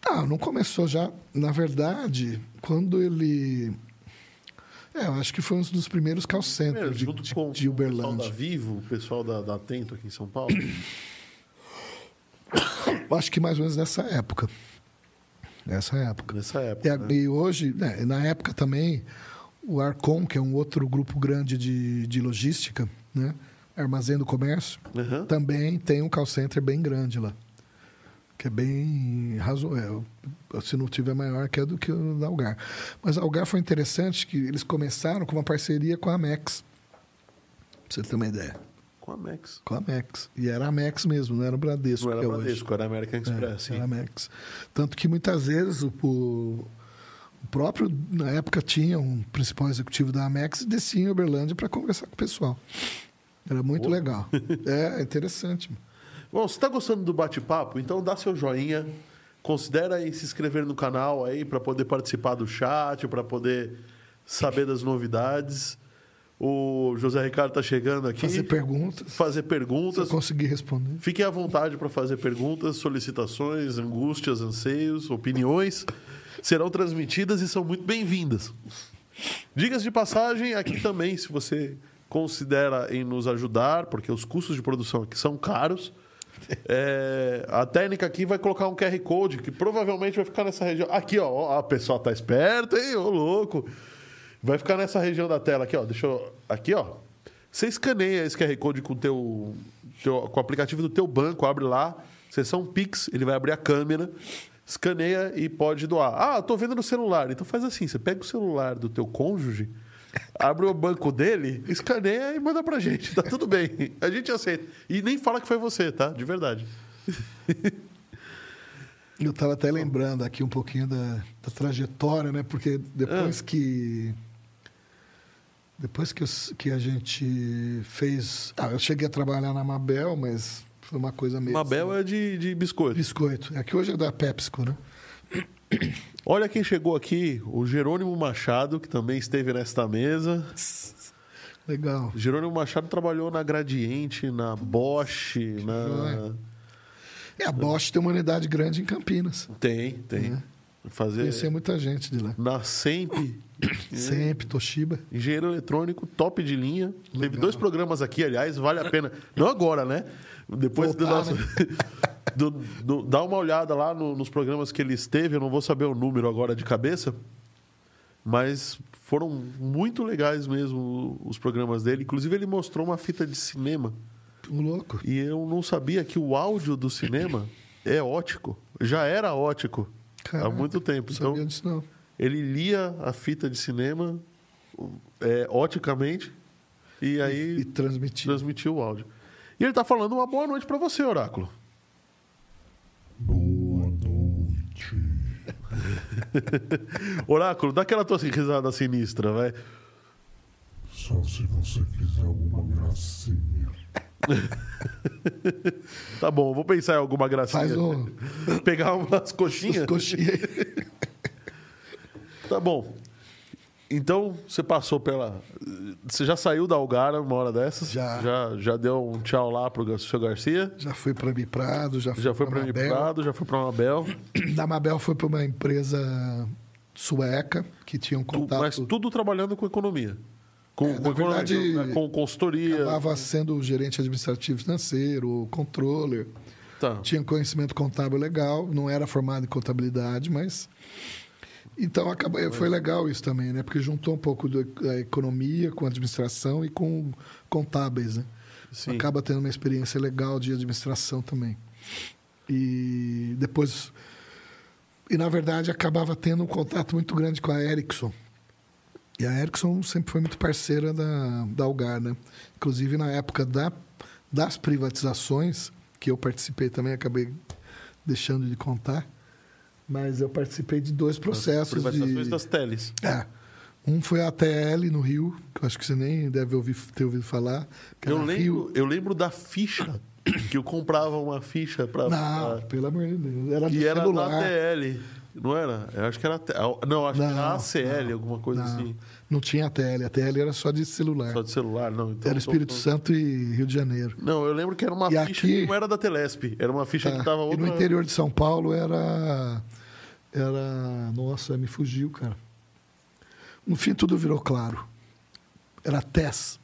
Não, não começou já. Na verdade, quando ele. É, eu acho que foi um dos primeiros call centers de, de, com de o pessoal da Uberlândia. Vivo, o pessoal da, da Atento aqui em São Paulo. (coughs) Acho que mais ou menos nessa época. Nessa época. Nessa E, época. a- né? e hoje, né, na época também, o Arcom, que é um outro grupo grande de, de logística, né? Armazém do Comércio, Aham. também tem um call center bem grande lá. Que é bem razoável. Se não tiver maior que é do que o da Algar. Mas a Algar foi interessante que eles começaram com uma parceria com a Amex. Pra você ter uma ideia. Com a Max. Com a Amex. E era a Amex mesmo, não era o Bradesco. Não era é hoje. Bradesco, era American Express. É, era Amex. Tanto que muitas vezes o, o- o próprio, na época, tinha um principal executivo da Amex e descia em Uberlândia para conversar com o pessoal. Era muito Pô. legal. (laughs) É, é interessante. Bom, se está gostando do bate-papo, então dá seu joinha. Considera aí se inscrever no canal aí para poder participar do chat, para poder saber das novidades. O José Ricardo está chegando aqui. Fazer perguntas. Fazer Se eu perguntas. conseguir responder. Fiquem à vontade para fazer perguntas, solicitações, angústias, anseios, opiniões. Serão transmitidas e são muito bem-vindas. Dicas de passagem aqui também, se você considera em nos ajudar, porque os custos de produção aqui são caros. É, a técnica aqui vai colocar um QR Code que provavelmente vai ficar nessa região. Aqui, ó, a pessoa tá esperta, hein? Ô, louco. Vai ficar nessa região da tela aqui, ó. Deixa eu. Aqui, ó. Você escaneia esse QR Code com teu, teu- com o aplicativo do teu banco, abre lá, seção Pix, ele vai abrir a câmera, escaneia e pode doar. Ah, tô vendo no celular. Então faz assim, você pega o celular do teu cônjuge, abre o banco dele, escaneia e manda pra gente. Tá tudo bem. A gente aceita. E nem fala que foi você, tá? De verdade. Eu estava até lembrando aqui um pouquinho da, da trajetória, né? Porque depois que. Depois que, eu que a gente fez. Ah, eu cheguei a trabalhar na Mabel, mas foi uma coisa meio. Mabel é de, de biscoito. Biscoito. É que hoje é da PepsiCo, né? Olha quem chegou aqui, o Jerônimo Machado, que também esteve nesta mesa. Legal. Jerônimo Machado trabalhou na Gradiente, na Bosch, na. E a Bosch tem uma unidade grande em Campinas. Tem, tem. Fazer. Conheci muita gente de lá. Na Semp, (coughs) Sempre, Toshiba. engenheiro eletrônico, top de linha. Teve dois programas aqui, aliás, vale a pena. Não agora, né? Depois do Voltar, nosso. (laughs) do- do- dá uma olhada lá no- nos programas que ele esteve, eu não vou saber o número agora de cabeça. Mas foram muito legais mesmo os programas dele. Inclusive, ele mostrou uma fita de cinema. O louco. E eu não sabia que o áudio do cinema é ótico. Já era ótico há Caraca, muito tempo. Não Então, disso, não. ele lia a fita de cinema é, oticamente e aí E transmitir. transmitiu o áudio. E ele tá falando uma boa noite pra você, Oráculo. Boa noite. (laughs) Oráculo, dá aquela tua risada sinistra, vai. Só se você quiser alguma gracinha. (laughs) Tá bom, vou pensar em alguma gracinha. Faz um. (laughs) Pegar umas coxinhas. Coxinha. Tá bom. Então, você passou pela. Você já saiu da Algara uma hora dessas? Já. Já, já deu um tchau lá pro seu Garcia? Já fui para Biprado, já fui Já foi para Mabel. Prado, já foi pra Mabel. Da Mabel foi para uma empresa sueca que tinha um Tu- contato. mas tudo trabalhando com economia. Com, É, com, economia, verdade, né? com consultoria. Acabava sendo gerente administrativo financeiro, controller. Tá. Tinha conhecimento contábil legal, não era formado em contabilidade, mas. Então acabou, foi legal isso também, né? Porque juntou um pouco da economia com administração e com contábeis, né? Sim. Acaba tendo uma experiência legal de administração também. E depois. E na verdade acabava tendo um contato muito grande com a Ericsson. E a Ericsson sempre foi muito parceira da, da Algar, né? Inclusive na época da, das privatizações, que eu participei também, acabei deixando de contar. Mas eu participei de dois processos Privatizações de... das teles. É. Um foi a TL no Rio, que eu acho que você nem deve ouvir, ter ouvido falar. Eu lembro, Rio... eu lembro da ficha, (coughs) que eu comprava uma ficha pra. Não, pra- pelo amor de Deus. Era E era celular. da TL, não era? Eu acho que era. Não, acho que era Não, ACL, não, alguma coisa não. assim. Não tinha a TL. A TL era só de celular. Só de celular, não. Então, era Espírito tô- Santo e Rio de Janeiro. Não, eu lembro que era uma E ficha aqui- que não era da Telesp. Era uma ficha Tá. que tava E outra. no interior de São Paulo era. Era. Nossa, me fugiu, cara. No fim tudo virou claro. Era TES.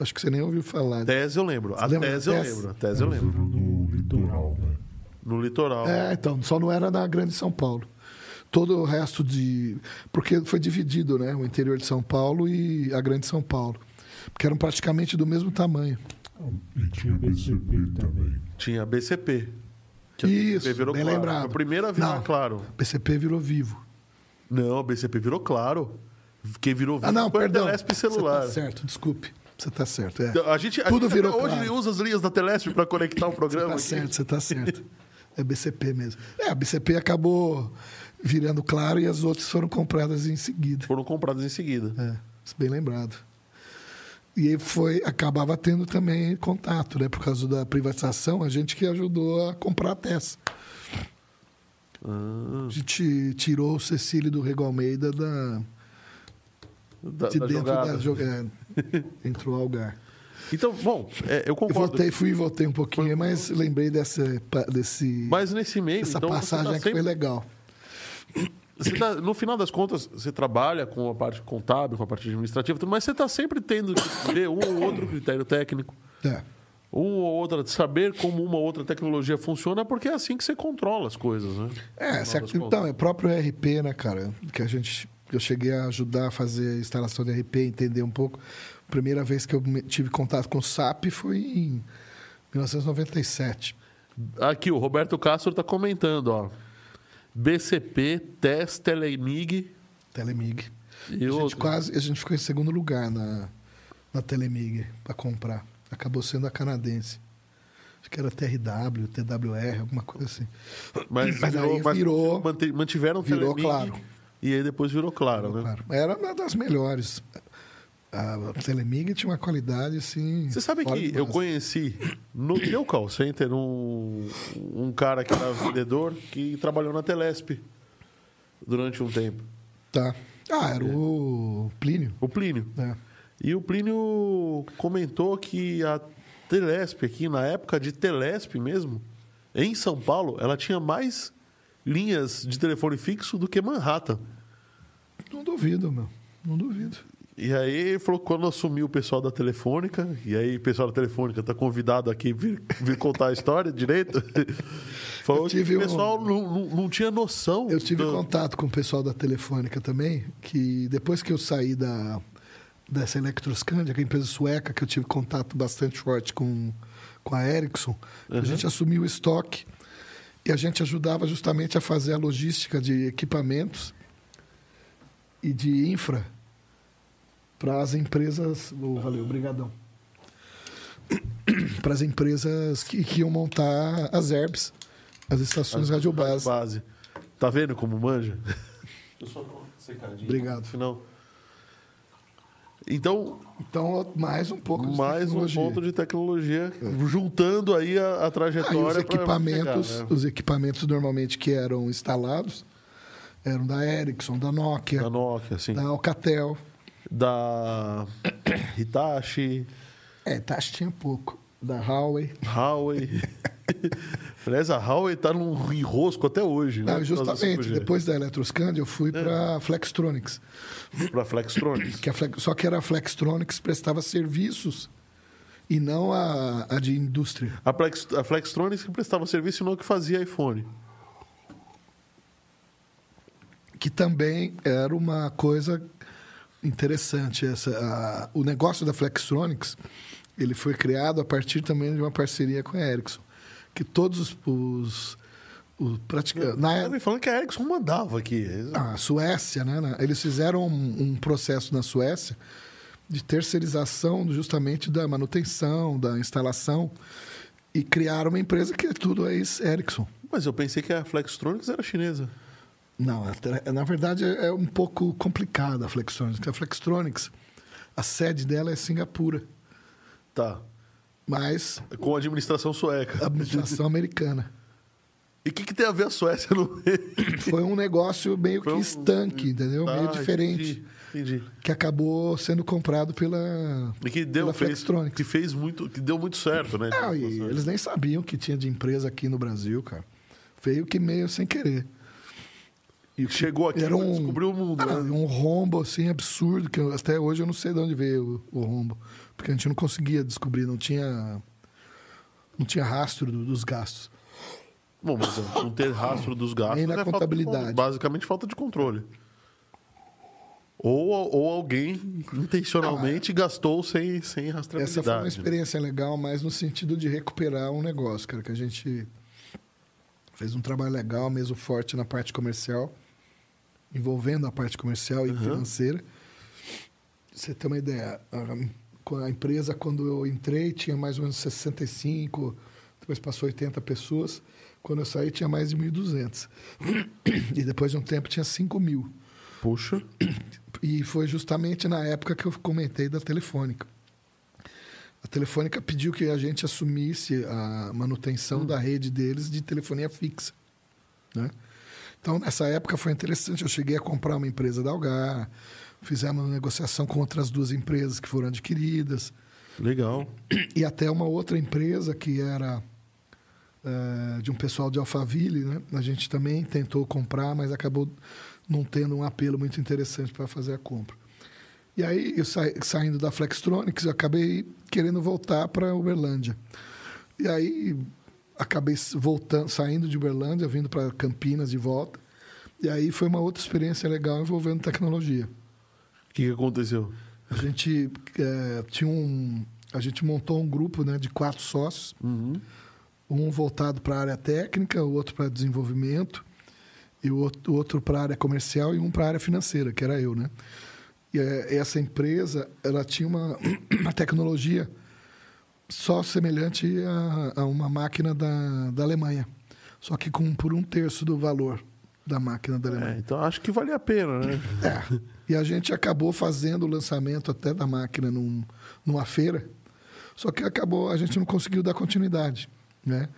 Acho que você nem ouviu falar. Tese eu lembro. A Você lembra tese da eu lembro. A tese eu lembro. No litoral, né? No litoral. É, então, só não era na Grande São Paulo. Todo o resto de. Porque foi dividido, né? O interior de São Paulo e a Grande São Paulo. Porque eram praticamente do mesmo tamanho. E tinha BCP também. Tinha a BCP. Que Isso, BCP virou bem claro. lembrado. A primeira a virar Não. claro. PCP virou vivo. Não, a BCP virou claro. Quem virou Ah, não, foi perdão. a Telesp celular. Você tá certo, desculpe. Você tá certo. É. A gente, a Tudo gente virou hoje claro. usa as linhas da Telesp para conectar o Você programa. tá aqui. certo, você tá certo. É BCP mesmo. É, a BCP acabou virando claro e as outras foram compradas em seguida. Foram compradas em seguida. É, bem lembrado. E foi, acabava tendo também contato, né? Por causa da privatização, a gente que ajudou a comprar a TES. Ah, A gente tirou o Cecílio do Rego Almeida da, da, de da dentro jogada. da jogada. (laughs) Entrou ao Algar. Então, bom, é, eu Eu concordo. voltei, fui e voltei um pouquinho, mas lembrei dessa, desse, Mas nesse meio, dessa então, passagem você tá que foi sempre- legal. Você tá- no final das contas, você trabalha com a parte contábil, com a parte administrativa, mas você está sempre tendo que ver um ou outro critério técnico, É. um ou outra, saber como uma ou outra tecnologia funciona, porque é assim que você controla as coisas, né? É, das então, é próprio RP, né, cara? Que a gente. Eu cheguei a ajudar a fazer a instalação de RP, entender um pouco. Primeira vez que eu tive contato com o SAP foi em 1997. Aqui, o Roberto Castro está comentando, ó. BCP, TES, Telemig Telemig. e a gente outro. quase. A gente ficou em segundo lugar na, na Telemig para comprar. Acabou sendo a canadense. Acho que era TRW, TWR, alguma coisa assim. Mas, Mas virou, aí mas virou- mante- mantiveram virou Telemig claro. e aí depois virou claro, né? Claro. Era uma das melhores. A Telemig tinha uma qualidade assim. Você sabe que eu conheci no meu call center um, um cara que era vendedor que trabalhou na Telesp durante um tempo. Tá. Ah, era o Plínio. O Plínio. né? E o Plínio comentou que a Telesp aqui, na época de Telesp mesmo, em São Paulo, ela tinha mais linhas de telefone fixo do que Manhattan. Não duvido, meu. Não duvido. E aí ele falou que quando assumiu o pessoal da Telefônica, e aí o pessoal da Telefônica está convidado aqui vir, vir contar a história direito, (laughs) falou que o um- pessoal não, não, não tinha noção. Eu tive do- contato com o pessoal da Telefônica também, que depois que eu saí da, dessa Electroscandia, que é a empresa sueca, que eu tive contato bastante forte com, com a Ericsson, a gente assumiu o estoque e a gente ajudava justamente a fazer a logística de equipamentos e de infra para as empresas. Oh, valeu, obrigadão. (clears throat) para as empresas que, que iam montar as herbs, as estações radiobase. Base. Tá vendo como manja? Eu só dou secadinha Obrigado. no final. Então, Então, mais um pouco de mais um ponto de tecnologia, juntando aí a, a Aí trajetória. os pra equipamentos, chegar, né? os equipamentos normalmente que eram instalados eram da Ericsson, da Nokia, Da Nokia, assim. da Alcatel. Da Hitachi, É, Tachi tinha pouco. Da Huawei. Huawei. (laughs) Aliás, a Huawei tá num enrosco até hoje. né, Não, do justamente, 5G. depois da Electroscan, eu fui para Flextronics. Pra Flextronics. Que a Flex- só que era a Flextronics prestava serviços e não a, a de indústria. A, Flex, a Flextronics que prestava serviço e não que fazia iPhone. que também era uma coisa interessante. Essa, a- o negócio da Flextronics ele foi criado a partir também de uma parceria com a Ericsson, que todos os, os, pratica- na me falando que a Ericsson mandava aqui. a Suécia, né, na- eles fizeram um, um processo na Suécia de terceirização justamente da manutenção, da instalação e criaram uma empresa que é tudo ex-Ericsson. Mas eu pensei que a Flextronics era chinesa. Não, até- na verdade é um pouco complicada a Flextronics. A Flextronics, a sede dela é Singapura, Tá. mas Com a administração sueca. a administração (laughs) americana. E o que, que tem a ver a Suécia no meio? (laughs) Foi um negócio meio Foi que um- estanque, entendeu? Tá, meio diferente. Entendi. entendi. Que acabou sendo comprado pela, E que deu, pela fez, Flextronics. que fez muito, que deu muito certo, né? Não, e eles nem sabiam que tinha de empresa aqui no Brasil, cara. Veio que meio sem querer. E Chegou aqui era e um, descobriu o mundo. Ah, né? um rombo assim absurdo que eu- até hoje eu não sei de onde veio o, o rombo, porque a gente não conseguia descobrir, não tinha não tinha rastro do- dos gastos. Bom, mas não ter rastro dos gastos Nem na é falta de contabilidade. basicamente falta de controle. Ou, ou alguém intencionalmente gastou sem, sem rastreabilidade. Essa foi uma experiência legal, mas no sentido de recuperar um negócio, cara, que a gente fez um trabalho legal, mesmo forte na parte comercial, envolvendo a parte comercial e financeira. Você tem uma ideia, a, com a empresa, quando eu entrei, tinha mais ou menos 65, depois passou 80 pessoas. Quando eu saí, tinha mais de 1.200. E depois de um tempo, tinha 5 mil. Puxa. E foi justamente na época que eu comentei da Telefônica. A Telefônica pediu que a gente assumisse a manutenção da rede deles de telefonia fixa. Né? Então, nessa época foi interessante. Eu cheguei a comprar uma empresa da Algar, fizemos uma negociação com outras duas empresas que foram adquiridas, Legal. e até uma outra empresa que era eh, de um pessoal de Alphaville. Né? A gente também tentou comprar, mas acabou não tendo um apelo muito interessante para fazer a compra. E aí, eu sa saindo da Flextronics, eu acabei querendo voltar para Uberlândia. E aí, acabei voltando, saindo de Uberlândia, vindo para Campinas de volta. E aí foi uma outra experiência legal envolvendo tecnologia. O que, que aconteceu? A gente eh, tinha um, a gente montou um grupo né, de quatro sócios, Uhum. um voltado para a área técnica, o outro para desenvolvimento e o outro, para a área comercial e um para a área financeira, que era eu, né? E eh, essa empresa, ela tinha uma, (clears throat) uma tecnologia só semelhante a, a uma máquina da, da Alemanha, só que com por um terço do valor da máquina da Alemanha. É, então acho que vale a pena, né? É. E a gente acabou fazendo o lançamento até da máquina num, numa feira, só que acabou, a gente não conseguiu dar continuidade, né?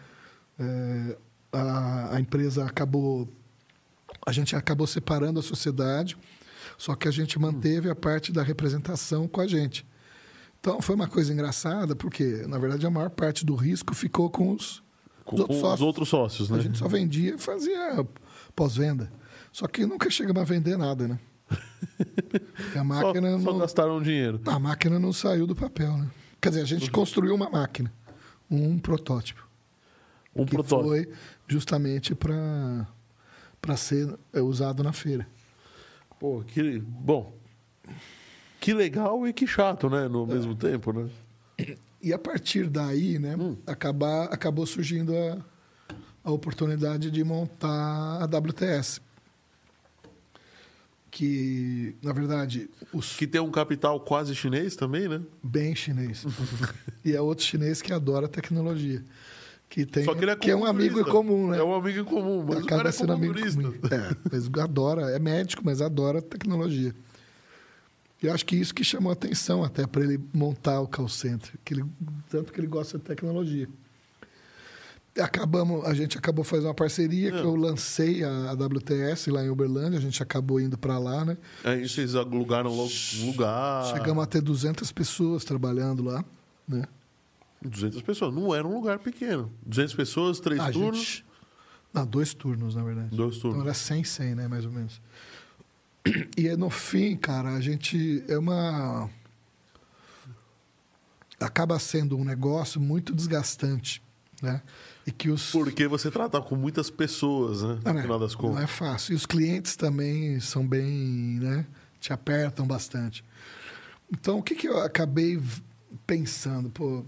É, a, a empresa acabou, a gente acabou separando a sociedade, só que a gente manteve a parte da representação com a gente. Então foi uma coisa engraçada, porque na verdade a maior parte do risco ficou com os, Com, os outros os sócios. outros sócios, né? A gente só vendia e fazia pós-venda. Só que nunca chegamos a vender nada, né? (laughs) Porque a Só, máquina só não, gastaram dinheiro. a máquina não saiu do papel, né? Quer dizer, a gente construiu uma máquina, um protótipo, Um que protótipo. foi justamente para ser usado na feira. Pô, que. Bom. Que legal e que chato, né? No mesmo tempo, né? E a partir daí, né, Hum. acabar, acabou surgindo a, a oportunidade de montar a WTS. que, na verdade, os Que tem um capital quase chinês também, né? bem chinês. (laughs) e é outro chinês que adora tecnologia. Que, tem, Só que ele é um amigo em comum, né? É um amigo em comum, mas o cara é sendo amigo comum. É, mas adora, é médico, mas adora tecnologia. E acho que isso que chamou a atenção até para ele montar o call center, que ele, tanto que ele gosta de tecnologia. Acabamos, a gente acabou fazendo uma parceria que É. eu lancei a, a WTS lá em Uberlândia, a gente acabou indo para lá, né? Aí vocês alugaram logo lugar. Chegamos a ter 200 pessoas trabalhando lá, né? 200 pessoas. Não era um lugar pequeno. 200 pessoas, três A turnos. gente- Não, dois turnos, na verdade. Dois Então turnos. era 100, 100, né? Mais ou menos. E no fim, cara, a gente é uma. Acaba sendo um negócio muito desgastante, né? E que os. Porque você trata com muitas pessoas, né? Ah, No né? final das Não contas. é fácil. E os clientes também são bem, né? Te apertam bastante. Então, o que, que eu acabei pensando? Pô,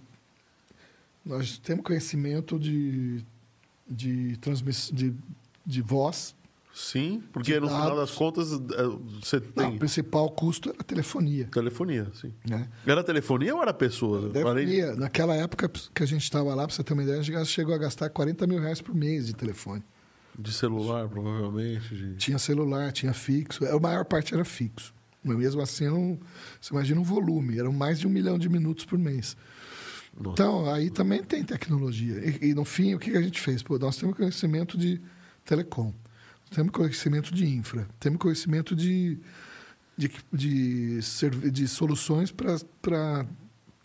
nós temos conhecimento de, de transmissão de, de voz. Sim, porque no final das contas é, você Não, tem o principal custo era a telefonia. telefonia, sim. Né? Era telefonia ou era? Além de- Telefonia. Naquela época que a gente estava lá, para você ter uma ideia, a gente chegou a gastar 40 mil reais por mês de telefone. De celular, provavelmente. de- Tinha celular, tinha fixo. A maior parte era fixo. Mas mesmo assim, não, você imagina um volume. Eram mais de um milhão de minutos por mês. Nossa. Então, aí também tem tecnologia. E, e, no fim, o que a gente fez? Pô, nós temos conhecimento de telecom. Temos conhecimento de infra. Temos conhecimento de, de, de, de soluções para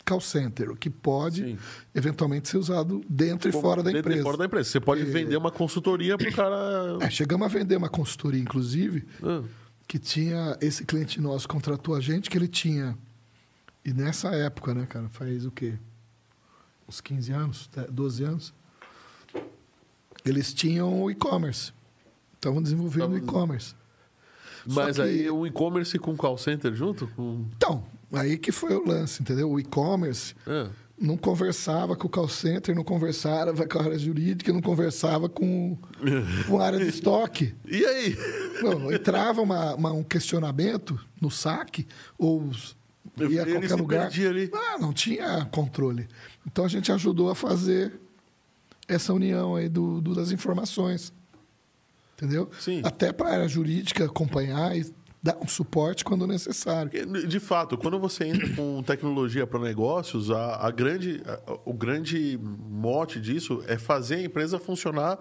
call center, o que pode Sim. eventualmente ser usado dentro e fora da Dentro empresa. E fora da empresa. Você pode E- vender uma consultoria pro cara. É, chegamos a vender uma consultoria, inclusive, Ah, que tinha esse cliente nosso contratou a gente que ele tinha e nessa época, né, cara, faz o quê? Uns 15 anos, 12 anos. Eles tinham o e-commerce. Estavam desenvolvendo o Estavam- e-commerce. Mas que- aí o e-commerce com call center junto? Com... Então, aí que foi o lance, entendeu? O e-commerce Ah, não conversava com o call center, não conversava com a área jurídica, não conversava com, (laughs) com a área de estoque. E aí? Não, entrava uma- uma- um questionamento no saque ou ia a qualquer lugar. Ah, não tinha controle. Então a gente ajudou a fazer essa união aí do, do- das informações. Entendeu? Sim. Até para a área jurídica acompanhar e dar um suporte quando necessário. De fato, quando você entra com tecnologia para negócios, a, a grande, a- o grande mote disso é fazer a empresa funcionar.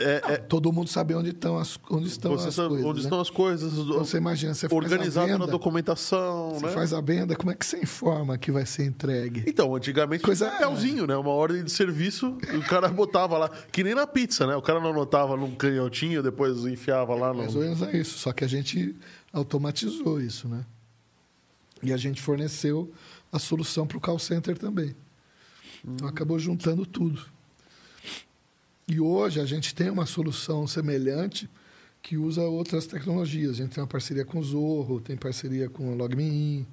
É, é- Todo mundo sabe onde estão as, onde estão você as sabe coisas. onde né? estão as coisas, Então, você imagina, você faz a organizado na venda, documentação. Você né? faz a venda, como é que você informa que vai ser entregue? Então, antigamente Coisa- um papelzinho, né? Uma ordem de serviço, o cara (laughs) botava lá, que nem na pizza, né? O cara não anotava num canhotinho, depois enfiava lá no. Mais ou menos é isso. Só que a gente automatizou isso, né? E a gente forneceu a solução para o call center também. Então acabou juntando tudo. E hoje a gente tem uma solução semelhante que usa outras tecnologias. A gente tem uma parceria com o Zorro, tem parceria com a LogMeIn,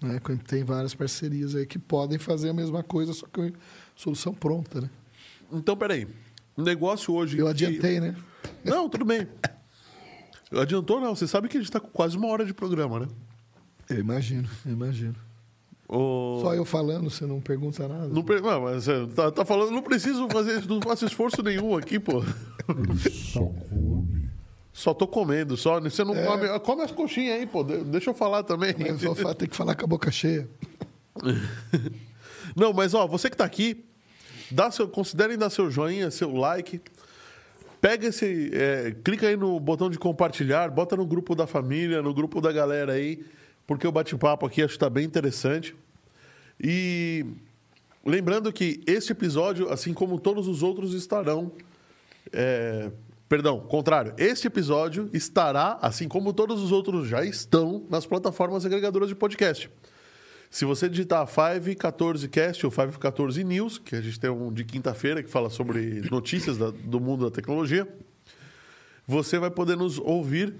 né? Tem várias parcerias aí que podem fazer a mesma coisa, só que solução pronta, né? Então, peraí. O negócio hoje. Eu que- adiantei, né? Não, tudo bem. Adiantou, não. Você sabe que a gente tá com quase uma hora de programa, né? Eu imagino, eu imagino. O... Só eu falando, você não pergunta nada. Não, pre- não, mas você tá, tá falando, não preciso fazer, não faço esforço nenhum aqui, pô. Só come. Só tô comendo, só. Você não É. come. Come as coxinhas aí, pô. de- Deixa eu falar também. Mas só fa- tem que falar com a boca cheia. (laughs) Não, mas ó, você que tá aqui, dá seu, considerem dar seu joinha, seu like. Pega esse. é, clica aí no botão de compartilhar, bota no grupo da família, no grupo da galera aí, porque o bate-papo aqui acho que tá bem interessante. E lembrando que este episódio, assim como todos os outros, estarão. é, perdão, contrário. Este episódio estará, assim como todos os outros já estão, nas plataformas agregadoras de podcast. Se você digitar 514cast ou 514 News, que a gente tem um de quinta-feira que fala sobre notícias da- do mundo da tecnologia, você vai poder nos ouvir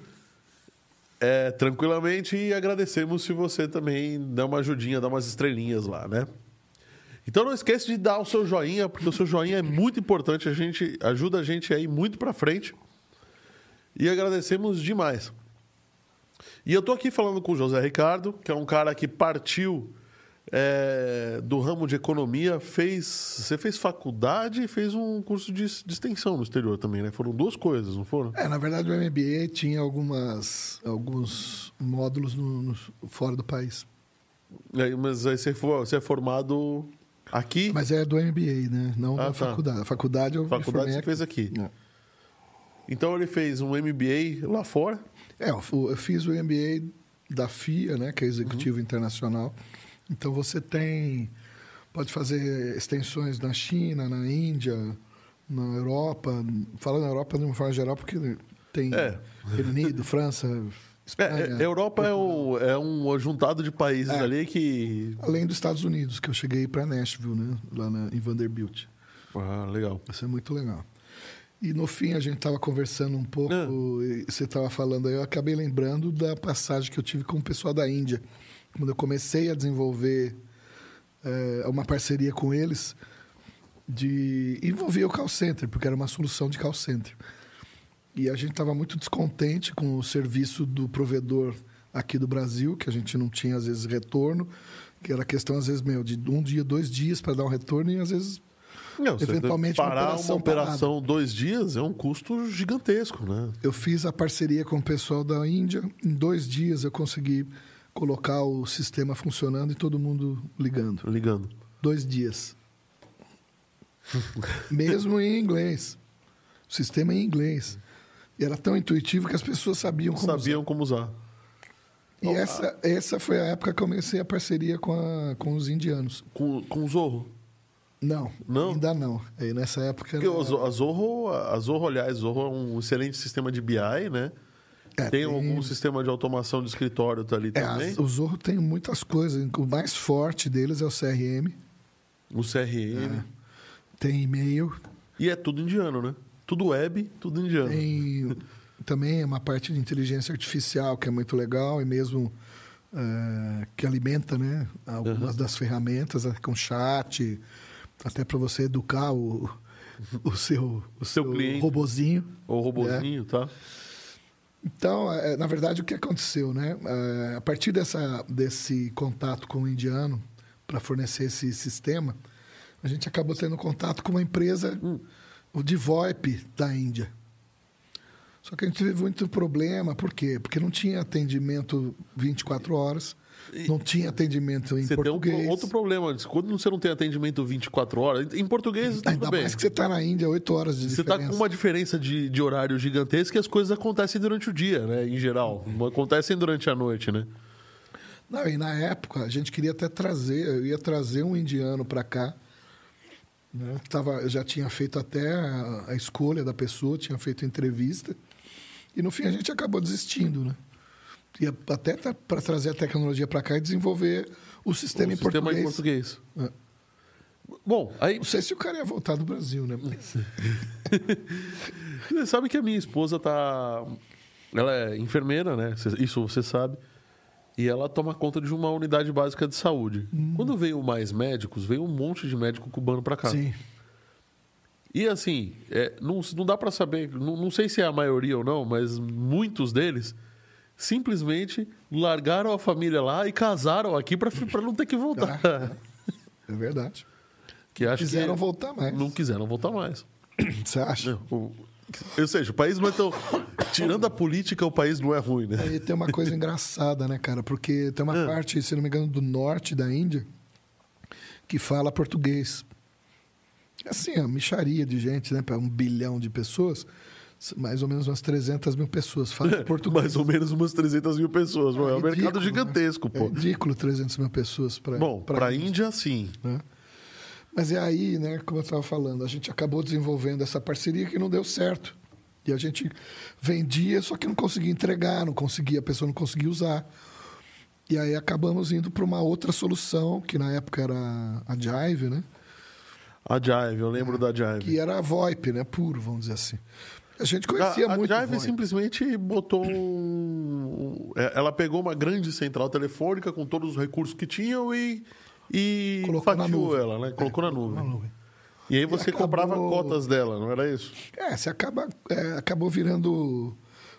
é, tranquilamente e agradecemos se você também dá uma ajudinha, dá umas estrelinhas lá, né? Então não esqueça de dar o seu joinha, porque o seu joinha é muito importante, a gente ajuda a gente aí muito para frente. E agradecemos demais. E eu tô aqui falando com o José Ricardo, que é um cara que partiu é, do ramo de economia, fez. Você fez faculdade e fez um curso de, de extensão no exterior também, né? Foram duas coisas, não foram? É, na verdade o MBA tinha algumas, alguns módulos no- no- fora do país. Aí, mas aí você, for, você é formado aqui? Mas é do MBA, né? Não Ah, da tá. faculdade. A faculdade eu faculdade você fez aqui. É. Então ele fez um MBA lá fora. É, eu eu fiz o MBA da FIA, né, que é Executivo Uhum. Internacional. Então você tem pode fazer extensões na China, na Índia, na Europa. Fala na Europa de uma forma geral porque tem É. Reino Unido, França, É, Espanha. é, Europa é um, é um juntado de países É. ali que. Além dos Estados Unidos, que eu cheguei para Nashville, né, lá na, em Vanderbilt. Ah, legal. Isso é muito legal. E no fim a gente estava conversando um pouco, e você estava falando aí, eu acabei lembrando da passagem que eu tive com o pessoal da Índia. Quando eu comecei a desenvolver eh, uma parceria com eles, de envolver o call center, porque era uma solução de call center. E a gente estava muito descontente com o serviço do provedor aqui do Brasil, que a gente não tinha, às vezes, retorno, que era questão, às vezes, meu, de um dia, dois dias para dar um retorno, e às vezes Não, Eventualmente, uma parar uma operação operação dois dias é um custo gigantesco, né? Eu fiz a parceria com o pessoal da Índia. Em dois dias eu consegui colocar o sistema funcionando e todo mundo ligando. Ligando. Dois dias. (laughs) Mesmo em inglês. O sistema em inglês. E era tão intuitivo que as pessoas sabiam como Sabiam como usar. usar. E essa, essa foi a época que eu comecei a parceria com, a- com os indianos. Com, com o Zorro. Não, Não? ainda não. Aí nessa época... Porque Zo- a Zorro, a Zorro, aliás, Zorro é um excelente sistema de BI, né? É, tem, algum sistema de automação de escritório tá ali É, também. o Zorro tem muitas coisas. O mais forte deles é o CRM. O CRM. Tem e-mail, E é tudo indiano, né? Tudo web, tudo indiano. tem (laughs) também uma parte de inteligência artificial que é muito legal e mesmo eh, que alimenta né, algumas das ferramentas eh, com chat, até para você educar o, (laughs) o seu, o seu cliente. robozinho. Ou robozinho, tá? Então, eh, na verdade, o que aconteceu, né? Eh, a partir dessa, desse contato com o indiano para fornecer esse sistema, a gente acabou tendo contato com uma empresa, o de VoIP da Índia. Só que a gente teve muito problema, por quê? Porque não tinha atendimento 24 horas, não tinha atendimento em Você tem um português. outro problema. Quando você não tem atendimento 24 horas, em português tudo Ainda bem. mais que você está na Índia, 8 horas de Você está diferença. com uma diferença de, de horário gigantesca e as coisas acontecem durante o dia, né? Em geral. Não acontecem durante a noite, né? Não, e na época a gente queria até trazer, eu ia trazer um indiano para cá. Né? Tava, eu já tinha feito até a, a escolha da pessoa, tinha feito entrevista. E no fim a gente acabou desistindo, né? Ia até para trazer a tecnologia para cá e desenvolver o sistema, o em, sistema português. em português. É. Bom, aí Não sei se o cara ia voltar do Brasil, né? (laughs) Você sabe que a minha esposa tá. Ela é enfermeira, né? Isso você sabe. E ela toma conta de uma unidade básica de saúde. Hum. Quando veio mais médicos, veio um monte de médico cubano pra cá. Sim. E assim, é, não, não dá pra saber, não, não sei se é a maioria ou não, mas muitos deles simplesmente largaram a família lá e casaram aqui pra não ter que voltar. (laughs) É verdade. que acho Quiseram que voltar mais. não quiseram voltar mais. (coughs) Você acha? Ou seja, o país não é tão. Tirando a política, o país não é ruim, né? Aí tem uma coisa (laughs) engraçada, né, cara? Porque tem uma Ah. parte, se não me engano, do norte da Índia que fala português. Assim, a micharia de gente, né? Para um bilhão de pessoas, mais ou menos umas 300 mil pessoas falam (laughs) português. Mais ou menos umas 300 mil pessoas. É um ridículo, mercado né? gigantesco, É pô. ridículo 300 mil pessoas para Bom, pra a Índia, sim. né? Mas é aí, né, como eu estava falando, a gente acabou desenvolvendo essa parceria que não deu certo. E a gente vendia, só que não conseguia entregar, não conseguia, a pessoa não conseguia usar. E aí acabamos indo para uma outra solução, que na época era a Jive, né? A Jive, eu lembro da Jive. Que era a VoIP, né? Puro, vamos dizer assim. A gente conhecia a, a muito Jive VoIP. simplesmente botou um... é, Ela pegou uma grande central telefônica com todos os recursos que tinham e, e Colocou na nuvem. ela, né? Colocou na na nuvem. nuvem. E aí você acabou- comprava cotas dela, não era isso? É, você acaba, é, acabou virando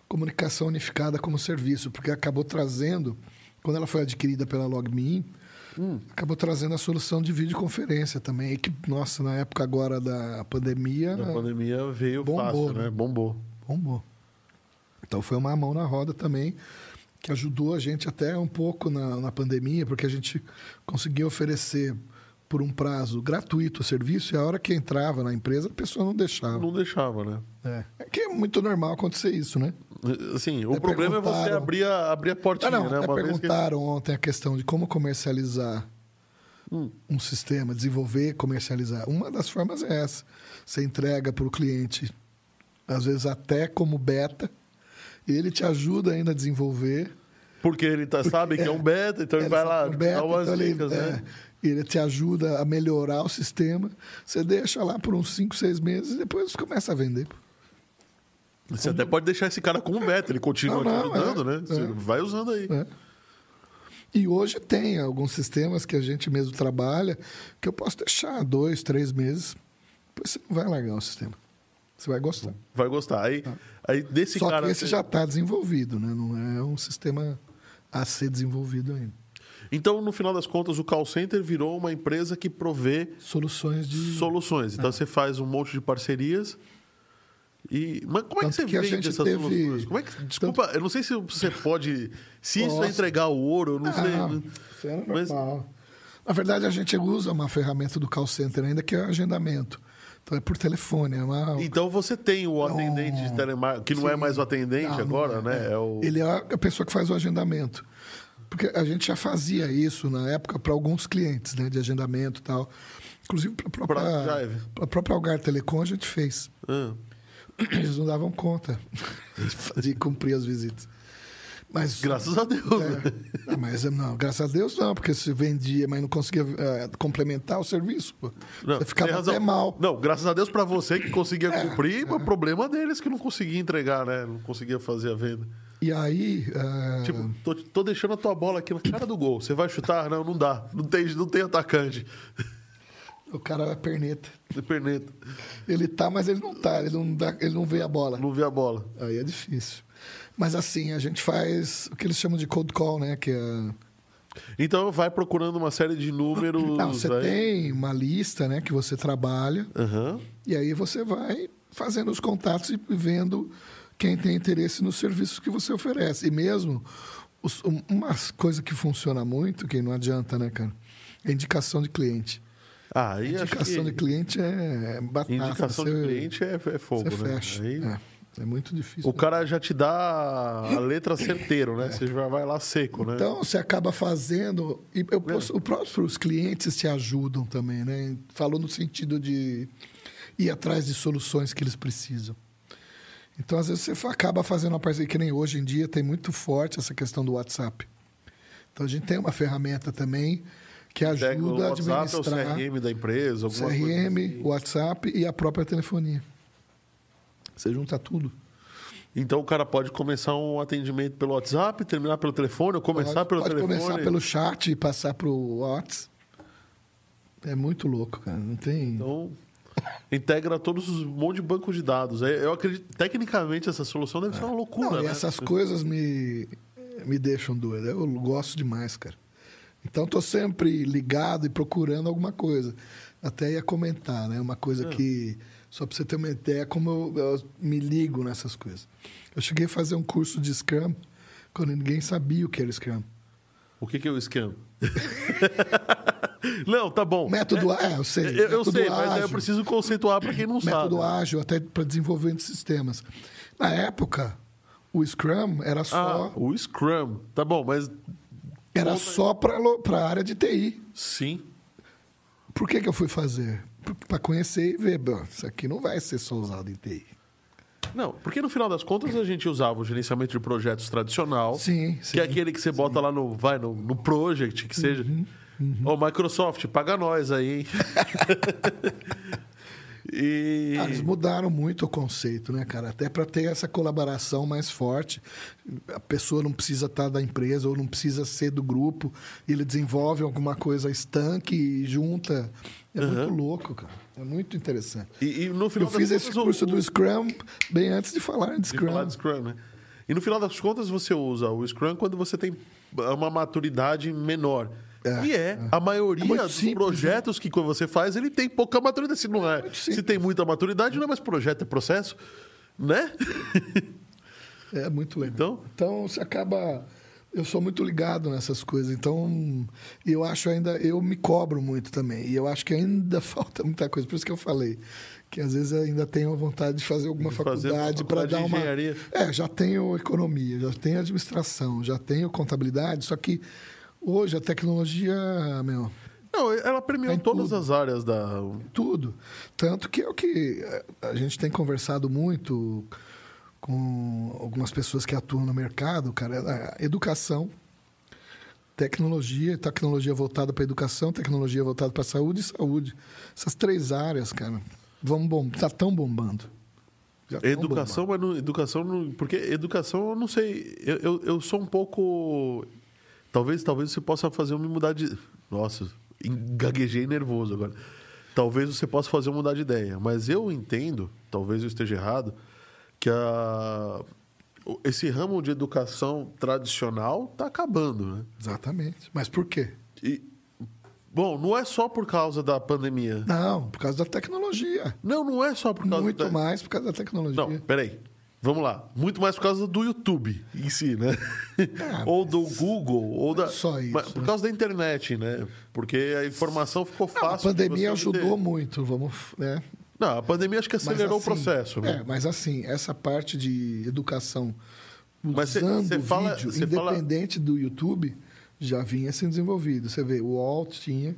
comunicação unificada como serviço, porque acabou trazendo, quando ela foi adquirida pela LogMeIn, acabou trazendo a solução de videoconferência também. E que, nossa, na época agora da pandemia, A pandemia veio Bombou, fácil, né? né? Bombou. bombou. Então foi uma mão na roda também, que ajudou a gente até um pouco na, na pandemia, porque a gente conseguia oferecer por um prazo gratuito o serviço e a hora que entrava na empresa a pessoa não deixava. Não deixava, né? É. É que é muito normal acontecer isso, né? Assim, o Até problema é você perguntaram- abrir a, abrir a portinha, Ah, não, né? até Uma vez que... perguntaram ontem a questão de como comercializar Hum. um sistema, desenvolver, comercializar. Uma das formas é essa. Você entrega para o cliente, às vezes até como beta, e ele te ajuda ainda a desenvolver. Porque ele tá, sabe que é um beta, então ele, vai lá sabe o beta, então ele- dicas, né? é, ele te ajuda a melhorar o sistema. Você deixa lá por uns 5, 6 meses e depois começa a vender. Você até pode deixar esse cara com um beta, ele continua Não, não, ajudando, é, né? Você é. vai usando aí. né? E hoje tem alguns sistemas que a gente mesmo trabalha que eu posso deixar dois, três meses. Depois você não vai largar o sistema. Você vai gostar. Vai gostar. Aí, aí desse Tá. Só cara. que esse já está desenvolvido, né? Não é um sistema a ser desenvolvido ainda. Então, no final das contas, o call center virou uma empresa que provê Soluções de. soluções. É. Então você faz um monte de parcerias. E mas como é que Tanto você que a vende gente essas teve- soluções? Como é que desculpa, eu não sei se você pode, se isso é entregar o ouro, eu não sei. Não, né? isso era Mas-. Na verdade, a gente usa uma ferramenta do call center ainda que é o agendamento. Então é por telefone. É uma... Então você tem o atendente de telemarketing, que não é Sim. mais o atendente Não, não agora, é, né? é. É o... Ele é a pessoa que faz o agendamento. Porque a gente já fazia isso na época para alguns clientes, né? De agendamento e tal. Inclusive para a própria, pra própria Algar Telecom a gente fez. Ah. (coughs) Eles não davam conta (laughs) de cumprir as visitas. Mas, Graças a Deus. né? é, ah, mas não, graças a Deus não, porque se vendia, mas não conseguia eh, complementar o serviço, pô. Não, você ficava até mal. Não, graças a Deus pra você que conseguia É, cumprir, mas o problema deles que não conseguia entregar, né? Não conseguia fazer a venda. E aí. eh, Tipo, tô, tô deixando a tua bola aqui na cara do gol. Você vai chutar? Não, não dá. Não tem, não tem atacante. O cara é perneta. De perneta. Ele tá, mas ele não tá, ele não, dá, ele não vê a bola. Não vê a bola. Aí é difícil. Mas assim, a gente faz o que eles chamam de cold call, né? Que é. Então vai procurando uma série de números. Não, você aí. tem uma lista, né? Que você trabalha. Aham. E aí você vai fazendo os contatos e vendo quem tem interesse nos serviços que você oferece. E mesmo um- uma coisa que funciona muito, que não adianta, né, cara? É indicação de cliente. Ah, acho indicação que de cliente é batata. indicação você, de cliente é, é fogo, você né? fecha. Aí É, é muito difícil. O cara já te dá a letra certeiro, né? Você já vai lá seco, né? Então, você acaba fazendo. E eu posso- os próprios clientes te ajudam também, né? Falou no sentido de ir atrás de soluções que eles precisam. Então, às vezes, você acaba fazendo uma parceria, que nem hoje em dia tem muito forte essa questão do WhatsApp. Então, a gente tem uma ferramenta também que ajuda a é o administrar CRM da empresa, alguma coisa CRM, assim. WhatsApp e a própria telefonia. Você junta tudo. Então o cara pode começar um atendimento pelo WhatsApp, terminar pelo telefone, ou começar pode, pelo pode telefone. começar pelo chat e passar para o WhatsApp. É muito louco, cara. Não tem. Então, integra todos os um monte de banco de dados. É, Eu acredito, tecnicamente, essa solução deve ser uma loucura, Não, e né? essas coisas me, me deixam doido. Eu gosto demais, cara. Então, tô sempre ligado e procurando alguma coisa. Até ia comentar, né? Uma coisa que, só para você ter uma ideia, como eu, eu me ligo nessas coisas. Eu cheguei a fazer um curso de Scrum quando ninguém sabia o que era Scrum. O que, que é o scam? (laughs) Não, tá bom. Método é, eu sei. Eu, eu método sei, mas aí eu ágil. preciso conceituar para quem não método sabe. ágil, até para desenvolvimento de sistemas. Na época, o Scrum era Ah, só, o Scrum. Tá bom, mas era só para a área de TI. sim. Por que, que eu fui fazer? Para conhecer e ver, bom, isso aqui não vai ser só usado em TI. Não, porque no final das contas a gente usava o gerenciamento de projetos tradicional. Sim, Que sim. é aquele que você bota lá no, vai, no, no project, que seja. Ô, Microsoft, paga nós aí, hein? (laughs) e. Ah, eles mudaram muito o conceito, né, cara? Até para ter essa colaboração mais forte. A pessoa não precisa estar da empresa ou não precisa ser do grupo. Ele desenvolve alguma coisa estanque e junta. É muito louco, cara. É muito interessante. E, e no final Eu fiz esse curso o- do Scrum bem antes de falar de de Scrum. falar de Scrum, né? E no final das contas, você usa o Scrum quando você tem uma maturidade menor. É, e é, a maioria É dos simples, projetos que quando você faz, ele tem pouca maturidade. Se não é, se tem muita maturidade, não é mais projeto, é processo, né? (laughs) É muito legal. Então? Então, você acaba. Eu sou muito ligado nessas coisas, então eu acho ainda. Eu me cobro muito também. E eu acho que ainda (laughs) falta muita coisa. Por isso que eu falei que às vezes ainda tenho vontade de fazer alguma De fazer faculdade para dar uma. engenharia. É, já tenho economia, já tenho administração, já tenho contabilidade, só que hoje a tecnologia, meu, Não, ela premiou Tem todas tudo. as áreas da. tudo. Tanto que é o que eh, a gente tem conversado muito com algumas pessoas que atuam no mercado, cara, é a educação, tecnologia, tecnologia voltada para educação, tecnologia voltada para saúde e saúde. Essas três áreas, cara, vão bom, tá tão bombando. Educação, mas não, educação não, porque educação eu não sei, eu, eu, eu sou um pouco talvez talvez você possa fazer eu me mudar de nossa, gaguejei nervoso agora. Talvez você possa fazer eu mudar de ideia, mas eu entendo, talvez eu esteja errado, que a esse ramo de educação tradicional está acabando, né? Exatamente. Mas por quê? E, bom, não é só por causa da pandemia. Não, por causa da tecnologia. Não, não é só por causa Muito da... mais por causa da tecnologia. Não, peraí. Vamos lá. Muito mais por causa do YouTube em si, né? ou do Google, ou da. só isso, Mas por causa da internet, né? Porque a informação ficou Não, fácil. a de pandemia ajudou muito, vamos, né? Não, a pandemia acho que acelerou assim, o processo, né? É, mas assim, essa parte de educação Mas usando cê o fala- vídeo, cê fala- independente do YouTube, já vinha sendo desenvolvido. Você vê, o Walt tinha,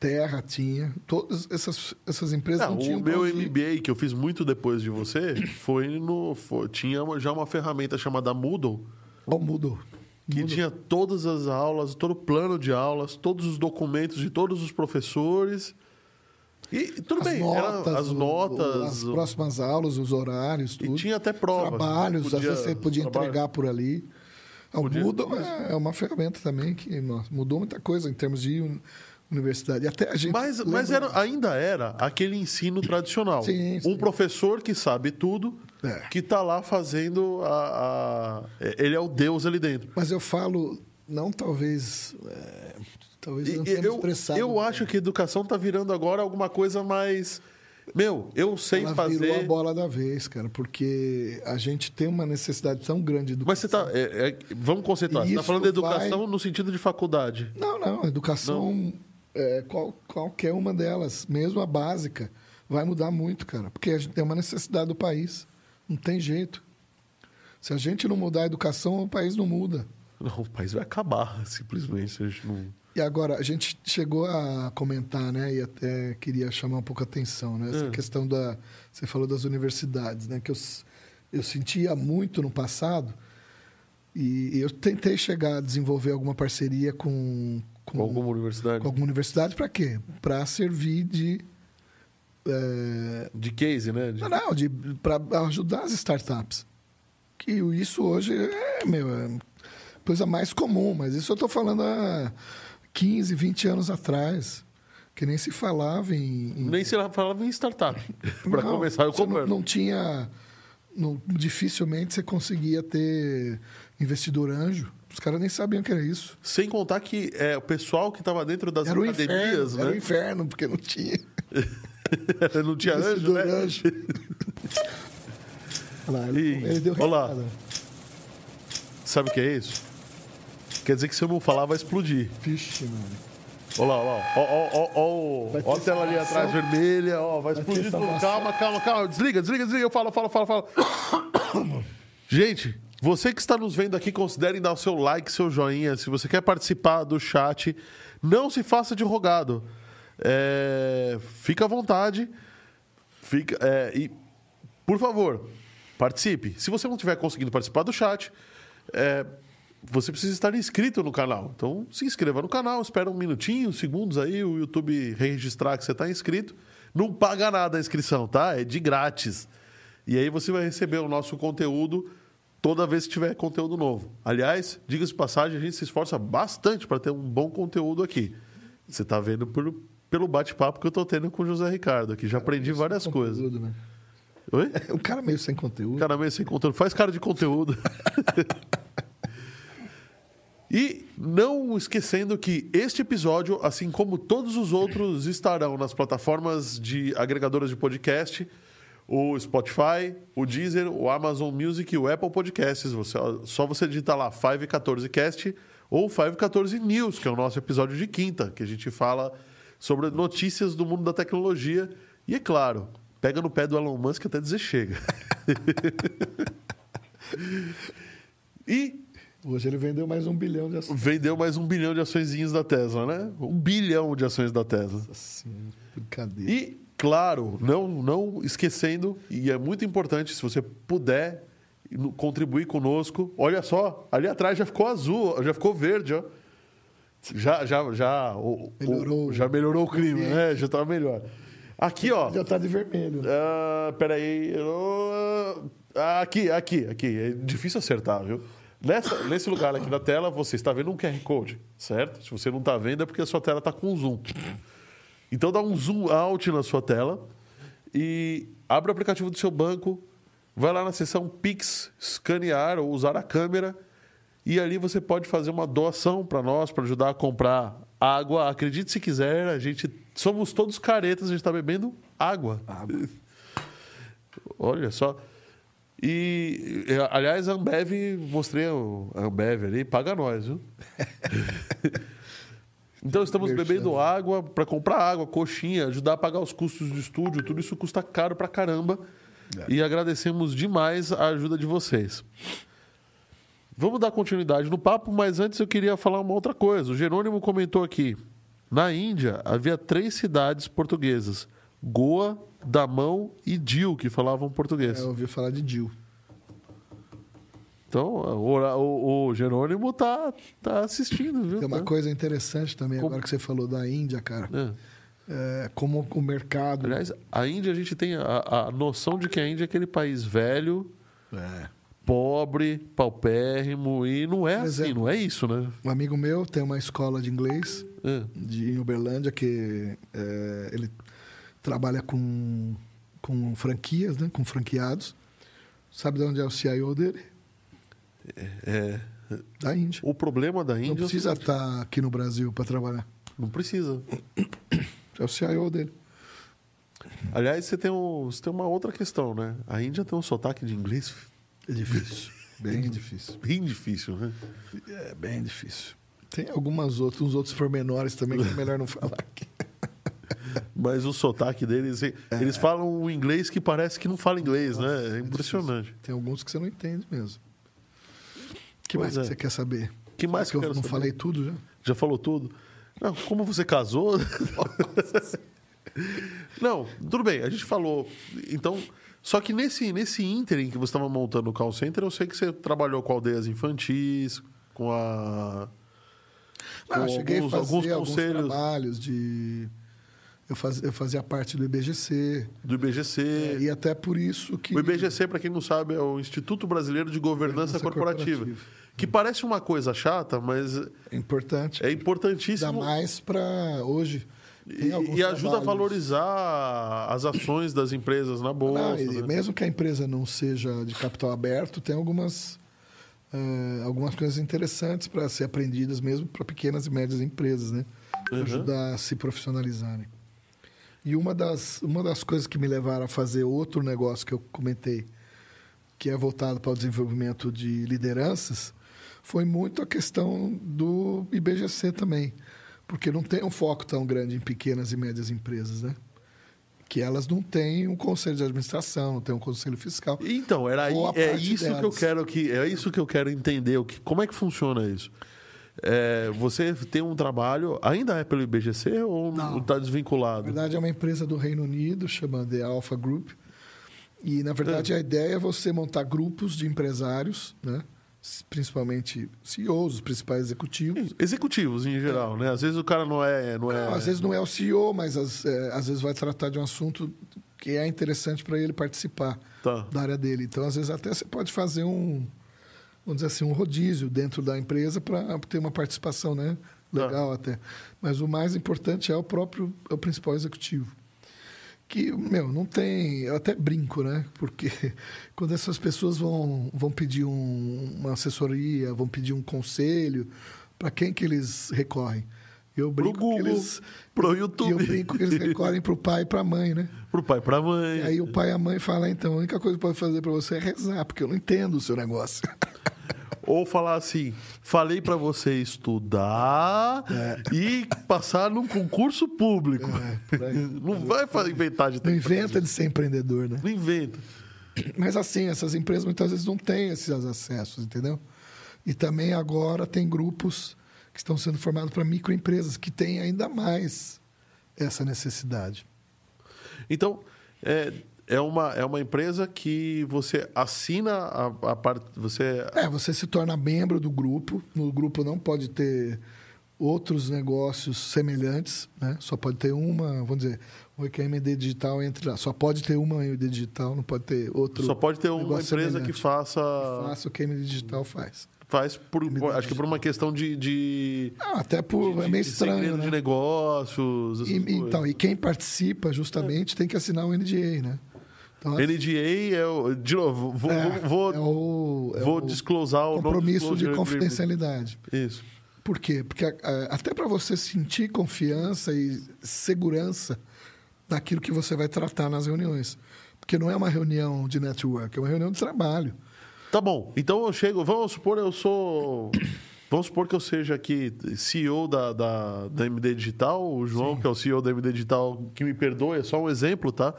Terra tinha, todas essas, essas empresas não, Não, tinham o meu. MBA, que eu fiz muito depois de você, (coughs) foi no. foi- tinha uma- já uma ferramenta chamada Moodle, Ó, mudou. que Mudou. tinha todas as aulas, todo o plano de aulas, todos os documentos de todos os professores. E tudo as bem, era notas, as o- notas. as o- próximas aulas, os horários, E tudo. tinha até provas. Trabalhos, às Podia- vezes você podia trabalho. entregar por ali. O Podia- Moodle é, é uma ferramenta também que nossa, mudou muita coisa em termos de universidade. Até a gente Mas, mas era, ainda era aquele ensino tradicional. Sim, Um sim. professor que sabe tudo, É. que está lá fazendo a, a- Ele é o Deus ali dentro. Mas eu falo, não talvez. é, talvez não tenha eu, expressado. eu acho que educação está virando agora alguma coisa mais. Meu, eu sei ela fazer. virou a bola da vez, cara, porque a gente tem uma necessidade tão grande do. Mas você tá. é- é- vamos concentrar. E Você está falando de educação vai- no sentido de faculdade. Não, não, educação, é, qual, qualquer uma delas, mesmo a básica, vai mudar muito, cara, porque a gente tem uma necessidade do país. Não tem jeito. Se a gente não mudar a educação, o país não muda. Não, o país vai acabar, simplesmente. Não... E agora, a gente chegou a comentar, né? E até queria chamar um pouco a atenção, né? Essa Hum. questão da. Você falou das universidades, né? Que eu, eu sentia muito no passado. E eu tentei chegar a desenvolver alguma parceria com, com, Com alguma universidade? com alguma universidade para quê? Para servir de. é, De case, né? De- não, não, de para ajudar as startups. Que isso hoje é, meu, é coisa mais comum, mas isso eu estou falando há 15, 20 anos atrás, que nem se falava em. em- Nem se falava em startup. (laughs) Para começar, eu você não, não tinha. não- dificilmente você conseguia ter investidor anjo. Os caras nem sabiam que era isso. Sem contar que é, o pessoal que estava dentro das Era o academias, inferno, era o né? inferno, porque não tinha (laughs) não tinha anjo, né? anjo. (laughs) Olha lá, ele, Ih, ele deu olha lá. recado. Sabe o que é isso? Quer dizer que se eu não falar, vai explodir. Vixe, mano. Olha lá, olha lá. Ó, ó, ó, ó, Vai ó a tela ali atrás vermelha, ó, vai Vai explodir tudo. Calma, calma, calma. Desliga, desliga, desliga. Eu falo, falo, falo, falo. (coughs) Gente, você que está nos vendo aqui, considere dar o seu like, seu joinha. Se você quer participar do chat, não se faça de rogado. É, fica à vontade. Fica, é, e, por favor, participe. Se você não estiver conseguindo participar do chat, é, você precisa estar inscrito no canal. Então, se inscreva no canal, espera um minutinho, segundos aí, o YouTube registrar que você está inscrito. Não paga nada a inscrição, tá? É de grátis. E aí você vai receber o nosso conteúdo toda vez que tiver conteúdo novo. Aliás, diga-se de passagem, a gente se esforça bastante para ter um bom conteúdo aqui. Você está vendo por- pelo bate-papo que eu estou tendo com o José Ricardo aqui. Já aprendi várias coisas. Conteúdo, né? Oi? (laughs) É um cara meio sem conteúdo. Cara meio sem conteúdo. Faz cara de conteúdo. (laughs) e não esquecendo que este episódio, assim como todos os outros, estarão nas plataformas de agregadoras de podcast, o Spotify, o Deezer, o Amazon Music e o Apple Podcasts. Você, só você digitar lá 514cast ou 514 News, que é o nosso episódio de quinta, que a gente fala sobre notícias do mundo da tecnologia. E é claro, pega no pé do Elon Musk até dizer chega. (laughs) e Hoje ele vendeu mais um bilhão de ações. vendeu mais um bilhão de açõezinhas da Tesla, né? Um bilhão de ações da Tesla. Assim, brincadeira. E, claro, não, não esquecendo, e é muito importante, se você puder contribuir conosco. Olha só, ali atrás já ficou azul, já ficou verde, ó. Já, já, já, o- o- Melhorou. já melhorou o clima, né? Já tá melhor. Aqui, ó. Já tá de vermelho. Ah, peraí. Ah, aqui, aqui, aqui. É difícil acertar, viu? Nessa, nesse lugar aqui na tela, você está vendo um QR Code, certo? Se você não está vendo, é porque a sua tela está com zoom. Então dá um zoom out na sua tela e abre o aplicativo do seu banco, vai lá na seção Pix, escanear ou usar a câmera e ali você pode fazer uma doação para nós, para ajudar a comprar água. Acredite se quiser, a gente somos todos caretas, a gente está bebendo água. (laughs) Olha só. E, e, aliás, a Ambev, mostrei a Ambev ali, paga nós, viu? (laughs) então estamos Merchan. bebendo água para comprar água, coxinha, ajudar a pagar os custos do estúdio, tudo isso custa caro pra caramba. E agradecemos demais a ajuda de vocês. Vamos dar continuidade no papo, mas antes eu queria falar uma outra coisa. O Jerônimo comentou aqui. Na Índia havia três cidades portuguesas: Goa, Damão e Dil, que falavam português. É, eu ouvi falar de Jill. Então, o, o- o Jerônimo tá, tá assistindo, viu? Tem uma Tá- coisa interessante também, Como- agora que você falou da Índia, cara. É. É, como o mercado. Aliás, a Índia, a gente tem a, a noção de que a Índia é aquele país velho, É. pobre, paupérrimo, e não é Por assim, não é isso, né? Um amigo meu tem uma escola de inglês É. de em Uberlândia que é, ele trabalha com, com franquias, né? Com franqueados. Sabe de onde é o CIO dele? É. Da Índia. O problema da Não Índia é o precisa estar aqui no Brasil para trabalhar. não precisa. É o CIO dele. Aliás, você tem, um, você tem uma outra questão, né? A Índia tem um sotaque de inglês É difícil. Bem difícil. bem difícil, né? É bem difícil. Tem algumas outras, uns outros pormenores também que é melhor não falar aqui. (laughs) Mas o sotaque deles, eles falam um inglês que parece que não fala inglês, né? É impressionante. Tem alguns que você não entende mesmo. O que Pois mais é. que você quer saber? Que mais Será que eu não saber? falei tudo já? Já falou tudo? Não, como você casou? (laughs) não, tudo bem, a gente falou. Então, só que nesse, nesse ínterim que você estava montando o call center, eu sei que você trabalhou com aldeias infantis, com a. Não, eu com cheguei alguns- a fazer alguns alguns, conselhos. trabalhos de... Eu fazia, eu fazia parte do IBGC. do IBGC. é, e até por isso que... O IBGC, para quem não sabe, é o Instituto Brasileiro de Governança, Governança Corporativa. Corporativa. Que parece uma coisa chata, mas É importante. é Ainda importantíssimo. mais para hoje. E, e ajuda a trabalhos- valorizar as ações das empresas na bolsa. Não, né? Mesmo que a empresa não seja de capital aberto, tem algumas, eh, algumas coisas interessantes para ser aprendidas mesmo para pequenas e médias empresas, né? Uhum. ajudar a se profissionalizarem. E uma das, uma das coisas que me levaram a fazer outro negócio que eu comentei, que é voltado para o desenvolvimento de lideranças, foi muito a questão do IBGC também. Porque não tem um foco tão grande em pequenas e médias empresas, né? Que elas não têm um conselho de administração, não têm um conselho fiscal. Então, era é isso que eu delas. quero que é isso que eu quero entender, o que, como é que funciona isso? É, você tem um trabalho, ainda é pelo IBGC ou Não. está Na desvinculado? verdade, é uma empresa do Reino Unido, chama The Alpha Group. E, na verdade, a ideia é você montar grupos de empresários, né? Principalmente CEOs, os principais executivos. Executivos em geral, né? Às vezes o cara não é, não é. Não, às vezes não é o CEO, mas às, é, às vezes vai tratar de um assunto que é interessante para ele participar Tá. da área dele. Então, às vezes, até você pode fazer um, vamos dizer assim, um rodízio dentro da empresa para ter uma participação né? legal até. Mas o mais importante é o próprio, é o principal executivo. Que, meu, não tem. Eu até brinco, né? Porque (laughs) quando essas pessoas vão, vão pedir um, uma assessoria, vão pedir um conselho, para quem que eles recorrem? Eu brinco Google, que eles. pro e YouTube. Eu brinco que eles recorrem para o pai e para a mãe, né? Pro pai, pra mãe. E aí o pai e a mãe falam, então, a única coisa que pode fazer para você é rezar, porque eu não entendo o seu negócio. (laughs) Ou falar assim, falei pra você estudar e passar num concurso público. É. (laughs) Não vai inventar de Não inventa de ser empreendedor, né? Não inventa. Mas assim, essas empresas muitas vezes não têm esses acessos, entendeu? E também agora tem grupos que estão sendo formados para microempresas, que têm ainda mais essa necessidade. Então, é, é, uma, é uma empresa que você assina a, a parte. Você. É, você se torna membro do grupo. No grupo não pode ter outros negócios semelhantes, né? Só pode ter uma, vamos dizer, o MD Digital entra lá. Só pode ter uma MD Digital, não pode ter outro. Só pode ter uma empresa semelhante. que faça. faça o que a MD Digital faz. Faz por. Acho que por uma questão de. de Não, até por de- é meio de estranho, né? de negócios. essas E, então, e quem participa justamente tem que assinar o NDA, né? Então, NDA é o. De novo, vou, é, vou, é o, é vou o disclosar o compromisso de confidencialidade. Isso. Por quê? Porque até para você sentir confiança e segurança daquilo que você vai tratar nas reuniões. Porque não é uma reunião de network, é uma reunião de trabalho. Tá bom. Então eu chego. Vamos supor, eu sou. Vamos supor que eu seja aqui CEO da, da, da MD Digital, o João, que é o CEO da MD Digital, que me perdoe, é só um exemplo, tá?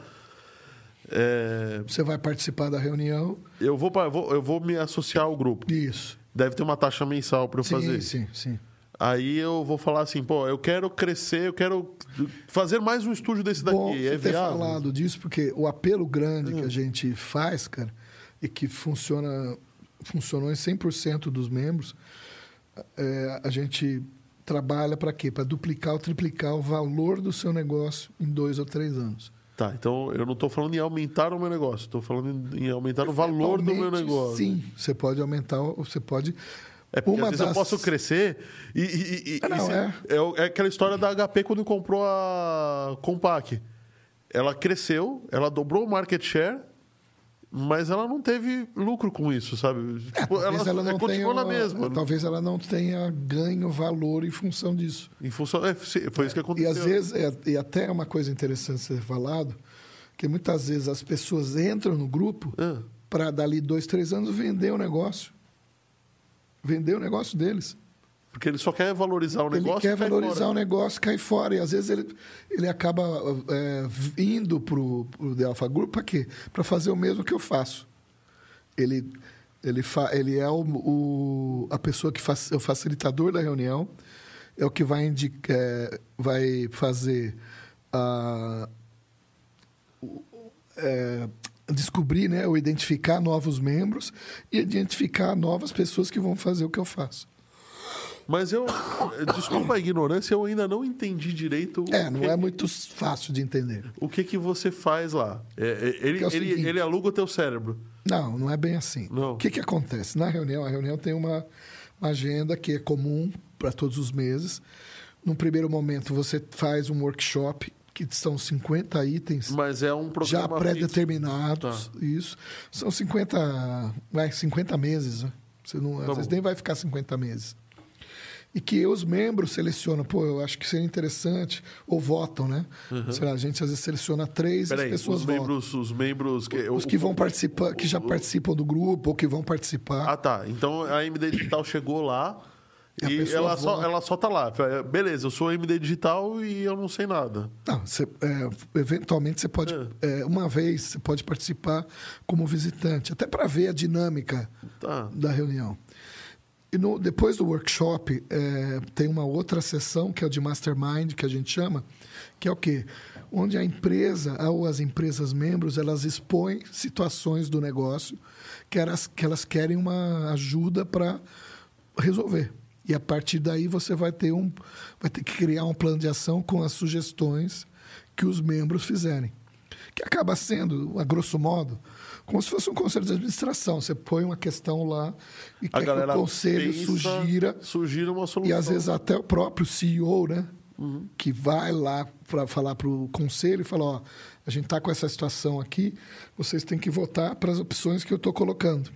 É, Você vai participar da reunião. eu, vou, eu vou, me associar ao grupo. Isso. Deve ter uma taxa mensal para eu Sim, fazer. sim, sim. Aí eu vou falar assim, pô, eu quero crescer, eu quero fazer mais um estúdio desse daqui. Bom é você ter falado disso, porque o apelo grande Hum. que a gente faz, cara, e que funciona, funcionou em 100% dos membros, é, a gente trabalha para quê? Para duplicar ou triplicar o valor do seu negócio em dois ou três anos. Tá, então eu não estou falando em aumentar o meu negócio, estou falando em aumentar o valor do meu negócio. Sim, você pode aumentar, você pode. É porque Uma às vezes das- eu posso crescer e. e- e- Ah, não, é. é. o- é aquela história da HP quando comprou a Compaq. Ela cresceu, ela dobrou o market share, mas ela não teve lucro com isso, sabe? É, Tipo, talvez ela, não continuou tenha, na mesma. Talvez ela não tenha ganho valor em função disso. Em função, é, foi isso que E aconteceu. às vezes, é, e até é uma coisa interessante ser falado, que muitas vezes as pessoas entram no grupo Ah, para dali dois, três anos vender o negócio. Vender o negócio deles. Porque ele só quer valorizar o negócio. ele quer valorizar fora. o negócio, cai fora. E às vezes ele, ele acaba é, indo para o The Alpha Group para quê? Para fazer o mesmo que eu faço. Ele, ele, fa, ele é o, o- a pessoa que faz, é o facilitador da reunião, é o que vai, indicar, é, vai fazer a, é, descobrir, né, ou identificar novos membros e identificar novas pessoas que vão fazer o que eu faço. Mas eu. Desculpa a ignorância, eu ainda não entendi direito É, não que- é muito fácil de entender. o que, que você faz lá. É, é, ele, é o ele, seguinte. ele aluga o teu cérebro. Não, não é bem assim. Não. O que, que acontece? Na reunião, a reunião tem uma, uma agenda que é comum para todos os meses. Num primeiro momento, você faz um workshop, que são 50 itens Mas é um programa já pré-determinados. Tá. Isso. São 50, vai, 50 meses. Né? Você não, às Tá vezes bom. nem vai ficar 50 meses. E que os membros selecionam, pô, eu acho que seria interessante, ou votam, né? Sei lá, a gente às vezes seleciona três e as Peraí, pessoas os votam. membros, os membros que, Os que o- vão participar, que já participam do grupo ou que vão participar. Ah, tá. Então a MD Digital chegou lá E e ela só, ela só tá lá. Fala, Beleza, eu sou MD Digital e eu não sei nada. Não, você, é, eventualmente você pode, é, uma vez, você pode participar como visitante, até para ver a dinâmica Tá. da reunião. E no- depois do workshop, é, tem uma outra sessão, que é o de mastermind, que a gente chama, que é o quê? Onde a empresa, ou as empresas membros, elas expõem situações do negócio que elas, que elas querem uma ajuda para resolver. E a partir daí você vai ter, um, vai ter que criar um plano de ação com as sugestões que os membros fizerem. Que acaba sendo, a grosso modo, como se fosse um conselho de administração. Você põe uma questão lá e A quer que o conselho pensa, sugira. sugira uma solução. E às vezes até o próprio CEO, né? que vai lá para falar para o conselho e falar: ó, a gente está com essa situação aqui, vocês têm que votar para as opções que eu estou colocando.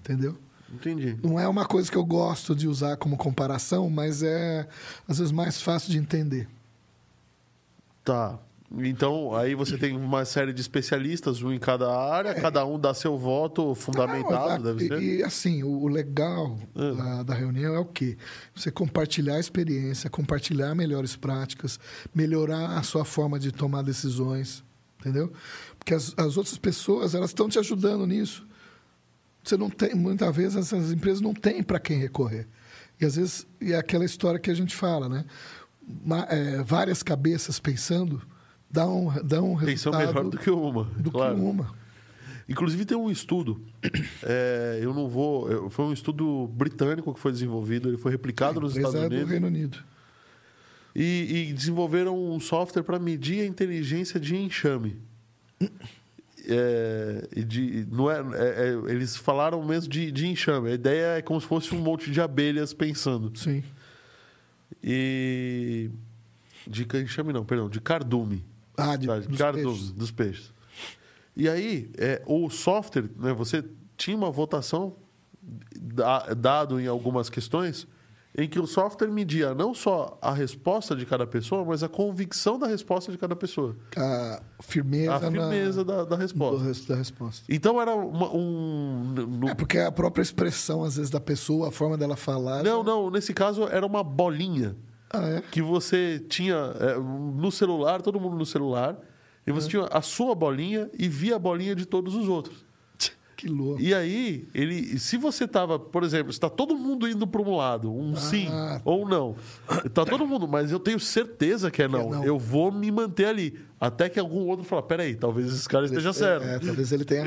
Entendeu? Entendi. Não é uma coisa que eu gosto de usar como comparação, mas é às vezes mais fácil de entender. Tá. Então, aí você tem uma série de especialistas, um em cada área, cada um dá seu voto fundamentado, Não, deve ser. E assim, o, legal Ah. da, da reunião é o quê? Você compartilhar a experiência, compartilhar melhores práticas, melhorar a sua forma de tomar decisões, entendeu? Porque as, as outras pessoas, elas estão te ajudando nisso. Você não tem, muitas vezes essas empresas não têm para quem recorrer. E às vezes, e é aquela história que a gente fala, né? Ma- é, várias cabeças pensando dá um, dá um Pensão resultado melhor do que uma. do claro. que uma. Inclusive tem um estudo, é, eu não vou. Foi um estudo britânico que foi desenvolvido, ele foi replicado nos empresa Estados é do Unidos. Reino Unido. E, e desenvolveram um software para medir a inteligência de enxame. É, de, não é, é- é- eles falaram mesmo de, de enxame. A ideia é como se fosse um monte de abelhas pensando. Sim. E. De enxame não, perdão, de cardume. Ah, de, dos cardume, peixes. dos peixes. E aí, é, o software, né, você tinha uma votação da- dado em algumas questões em que o software media não só a resposta de cada pessoa, mas a convicção da resposta de cada pessoa. A firmeza, A firmeza na, da, da do resposta. da resposta. Então era uma- um. no- É porque a própria expressão, às vezes, da pessoa, a forma dela falar. não, não, nesse caso era uma bolinha Ah, é? que você tinha é, no celular, todo mundo no celular, e você tinha a sua bolinha e via a bolinha de todos os outros. Que louco. E aí, ele, se você tava, por exemplo, está todo mundo indo para um lado, um sim ou não. Tá todo mundo, mas eu tenho certeza que é não. não. Eu vou me manter ali. Até que algum outro fala, peraí, talvez esse cara esteja certo. É, talvez ele tenha.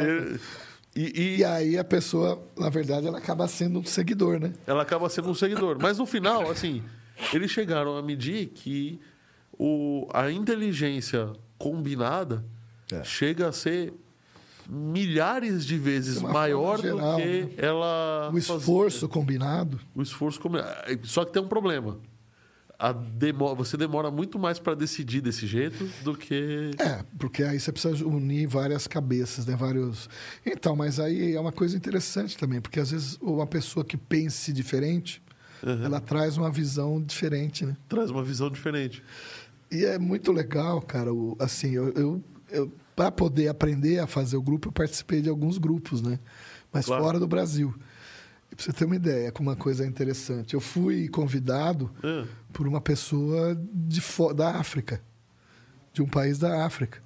E, e- E aí a pessoa, na verdade, ela acaba sendo um seguidor, né? ela acaba sendo um seguidor. Mas no final, assim, eles chegaram a medir que o, a inteligência combinada É. chega a ser milhares de vezes uma maior geral, do que né? ela. O fazia. esforço combinado. O esforço como Só que tem um problema. A demo... Você demora muito mais para decidir desse jeito do que. É, porque aí você precisa unir várias cabeças, né? Vários. Então, mas aí é uma coisa interessante também, porque às vezes uma pessoa que pense diferente, ela traz uma visão diferente, né? Traz uma visão diferente. E é muito legal, cara. o- assim, eu, eu, eu para poder aprender a fazer o grupo, eu participei de alguns grupos, né? Mas Claro. fora do Brasil. E pra você ter uma ideia, com uma coisa interessante, eu fui convidado É. por uma pessoa de da África, de um país da África,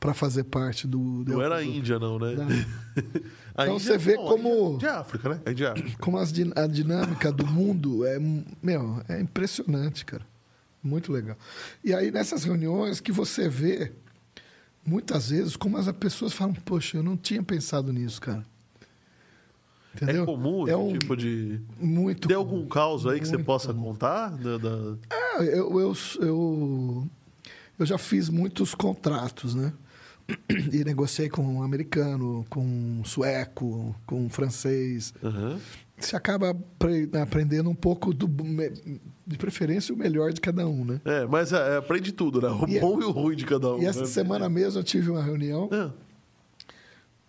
para fazer parte do. Não era a. Índia, não, né? Não. (laughs) A Então Índia- você vê Bom, a como- De África, né? É de África. Como as a dinâmica do mundo é, meu, é impressionante, cara. Muito legal. E aí, nessas reuniões que você vê, muitas vezes, como as pessoas falam, poxa, eu não tinha pensado nisso, cara. Entendeu? É comum é um, tipo de. muito Tem algum caos aí que você possa comum. contar? Da, da- Ah, eu, eu, eu, eu já fiz muitos contratos, né? (coughs) E negociei com um americano, com um sueco, com um francês. Aham. Você acaba apre- aprendendo um pouco, do, de preferência, o melhor de cada um, né? É, mas é, aprende tudo, né? O E- bom e o ruim de cada um. E essa né? semana mesmo eu tive uma reunião É.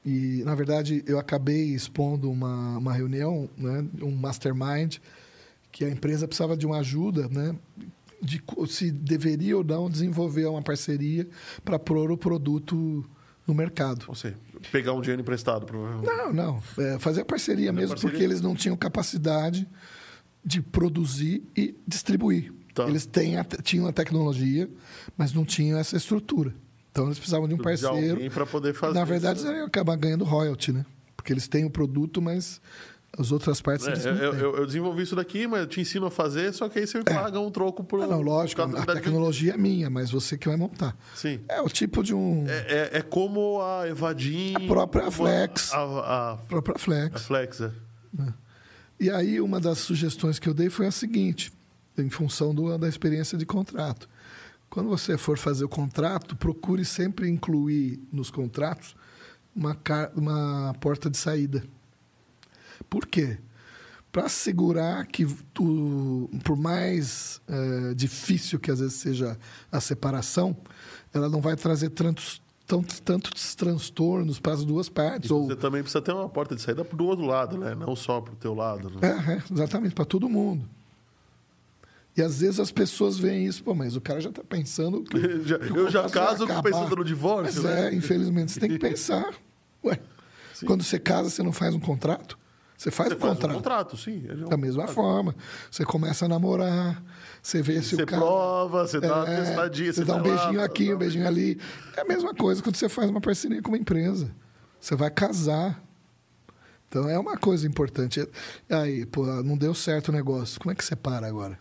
e, na verdade, eu acabei expondo uma, uma reunião, né, um mastermind, que a empresa precisava de uma ajuda, né, de se deveria ou não desenvolver uma parceria para pôr o produto no mercado. Ou seja, pegar um dinheiro emprestado, provavelmente. Não, não. É, fazer parceria mesmo, parceria? porque eles não tinham capacidade de produzir e distribuir. Tá. Eles têm a tinham a tecnologia, mas não tinham essa estrutura. Então eles precisavam de um parceiro. para poder fazer. Na verdade, isso. eles iam acabar ganhando royalty, né? Porque eles têm o produto, mas as outras partes É, eu, eu, eu- desenvolvi isso daqui, mas eu te ensino a fazer, só que aí você me paga um troco por. Ah, não, lógico, por a tecnologia é minha, mas você que vai montar. Sim. É o tipo de um. É, é- é como a Evadim. A própria Flex. A, a, própria a Flex. Flex, é. E aí, uma das sugestões que eu dei foi a seguinte, em função do- da experiência de contrato. Quando você for fazer o contrato, procure sempre incluir nos contratos uma, uma porta de saída. Por quê? para assegurar que tu, por mais eh, difícil que às vezes seja a separação, ela não vai trazer tantos, tantos, tantos transtornos para as duas partes. Ou, Você também precisa ter uma porta de saída do outro lado, né? Não só pro teu lado. Né? É, é, exatamente, para todo mundo. E às vezes as pessoas veem isso, pô, mas o cara já está pensando. (laughs) Que, Já- que o eu já caso pensando no divórcio, Mas né? é, infelizmente, você tem que pensar. (laughs) Ué, quando você casa, você não faz um contrato? Você faz Você o faz contrato. um contrato, sim. É um Da mesma contrato. forma. Você começa a namorar, você vê se Você o cara. prova, você dá uma É, testadinha. Você dá um lá, beijinho aqui, dá um beijinho ali. É a mesma coisa quando você faz uma parceria com uma empresa. Você vai casar. Então é uma coisa importante. Aí, pô, não deu certo o negócio. Como é que separa agora?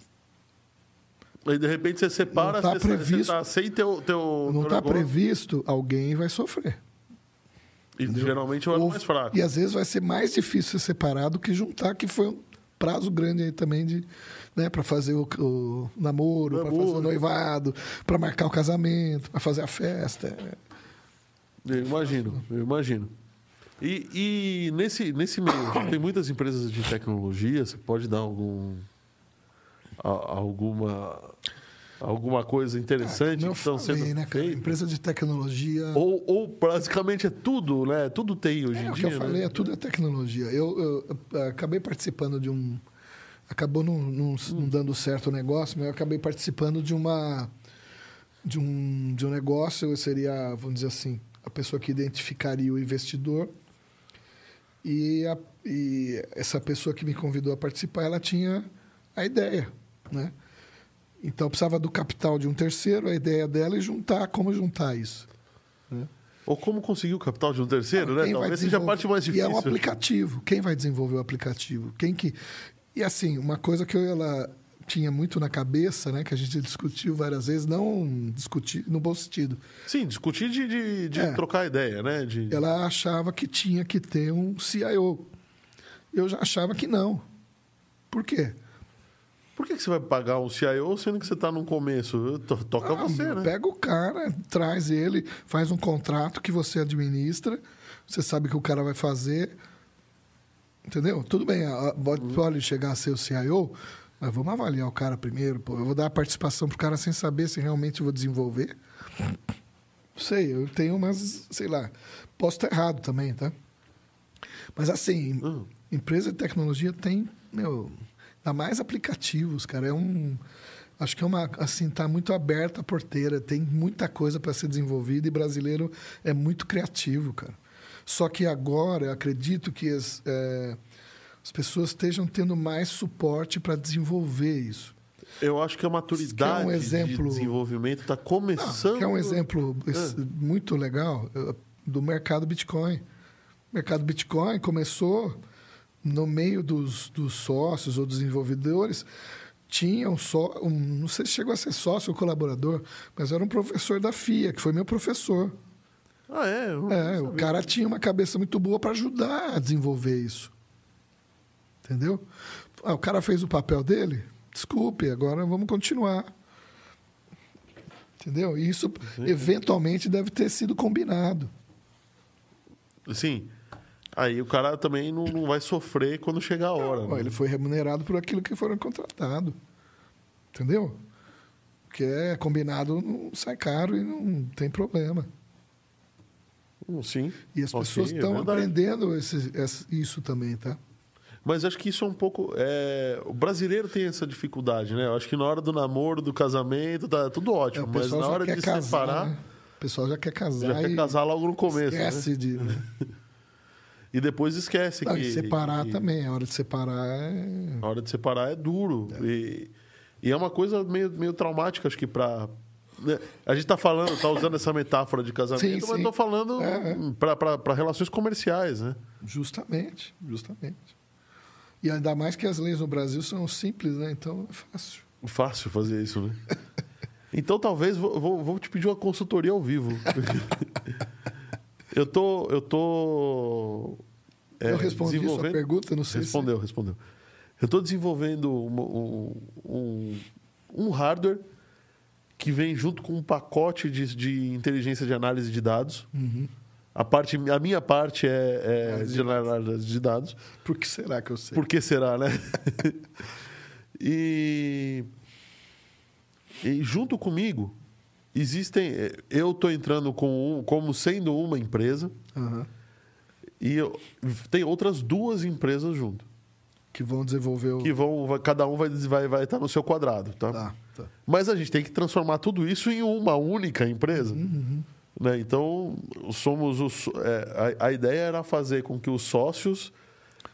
Aí de repente você separa, Não tá você, previsto. você tá sem teu, teu Não está previsto, alguém vai sofrer. E geralmente é o mais fraco. E às vezes vai ser mais difícil separar do que juntar, que foi um prazo grande aí também de, né, para fazer o, o namoro, para Namoro. fazer o noivado, para marcar o casamento, para fazer a festa. Eu imagino, eu imagino. E, e nesse, nesse meio, tem muitas empresas de tecnologia, você pode dar algum. alguma. Alguma coisa interessante eu que estão falei, sendo né, cara? Empresa de tecnologia. Ou, ou basicamente é tudo, né? Tudo tem hoje É, em o que dia. eu falei, né? é tudo é tecnologia. Eu, eu, eu acabei participando de um. Acabou não, não- não dando certo o negócio, mas eu acabei participando de uma. De um, de um negócio, eu seria, vamos dizer assim, a pessoa que identificaria o investidor. E, a- e essa pessoa que me convidou a participar, ela tinha a ideia, né? Então precisava do capital de um terceiro, a ideia dela é juntar, como juntar isso. Ou como conseguir o capital de um terceiro, né? Quem vai Talvez seja a parte mais E difícil. é um aplicativo. Quem vai desenvolver o aplicativo? Quem que. E assim, uma coisa que eu ela tinha muito na cabeça, né? Que a gente discutiu várias vezes, não discutir no bom sentido. Sim, discutir de, de, de É. trocar ideia, né? De... Ela achava que tinha que ter um CIO. Eu já achava que não. Por quê? Por que, que você vai pagar um CIO sendo que você está no começo? To- Toca Ah, você, né? Pega o cara, traz ele, faz um contrato que você administra, você sabe que o cara vai fazer. Entendeu? Tudo bem, pode, Uhum. pode chegar a ser o CIO, mas vamos avaliar o cara primeiro. Pô. Eu vou dar a participação pro cara sem saber se realmente eu vou desenvolver. Sei, eu tenho umas, sei lá, posso estar errado também, tá? Mas assim, Hum. empresa de tecnologia tem, meu, ainda mais aplicativos, cara. É um. Acho que é uma. Assim, tá muito aberta a porteira, tem muita coisa para ser desenvolvida e brasileiro é muito criativo, cara. Só que agora eu acredito que as, eh, as pessoas estejam tendo mais suporte para desenvolver isso. Eu acho que a maturidade Quer um exemplo- de desenvolvimento está começando. Quer um exemplo esse- muito legal eh, do mercado Bitcoin. O mercado Bitcoin começou no meio dos, dos sócios ou desenvolvedores. Tinha um só, um, não sei se chegou a ser sócio ou colaborador, mas era um professor da FIA, que foi meu professor. Ah, é? É, o cara tinha uma cabeça muito boa para ajudar a desenvolver isso. Entendeu? Ah, o cara fez o papel dele? Desculpe, agora vamos continuar. Entendeu? E isso eventualmente deve ter sido combinado. Sim. Aí o cara também não, não vai sofrer quando chegar a hora. Ó, né? Ele foi remunerado por aquilo que foram contratado. Entendeu? O que é combinado não sai caro e não tem problema. Hum, Sim. E as pessoas é estão verdade. aprendendo esse- esse- isso também, tá? Mas acho que isso é um pouco. é, O brasileiro tem essa dificuldade, né? Eu acho que na hora do namoro, do casamento, tá tudo É, ótimo. o mas na hora de casar, separar, né? O pessoal já quer casar. já quer casar logo no começo. né? Esquece de. (laughs) E depois esquece Não, que. e separar que- também. A hora de separar é. A hora de separar é duro. E, e é uma coisa meio, meio traumática, acho que pra. né? A gente tá falando, tá usando essa metáfora de casamento, Sim, mas tô falando É, é. para para relações comerciais, né? Justamente, justamente. E ainda mais que as leis no Brasil são simples, né? Então é fácil. Fácil fazer isso, né? Então talvez vou, vou, vou te pedir uma consultoria ao vivo. (laughs) eu tô. Eu tô. é, eu respondi sua desenvolvendo- pergunta, não sei Respondeu, respondeu. Eu estou desenvolvendo um, um, um hardware que vem junto com um pacote de, de inteligência de análise de dados. se. Uhum. A, parte, a minha parte é, é de análise de dados. Por que será que eu sei? Por que será, né? (laughs) e, e junto comigo existem. Eu estou entrando com um- como sendo uma empresa Aham. e eu, tem outras duas empresas junto. Que vão desenvolver o. Que vão, cada um vai estar vai, vai estar no seu quadrado, tá? Tá, tá. Mas a gente tem que transformar tudo isso em uma única empresa. Uhum, Né? Então, somos os. é, a, a ideia era fazer com que os sócios,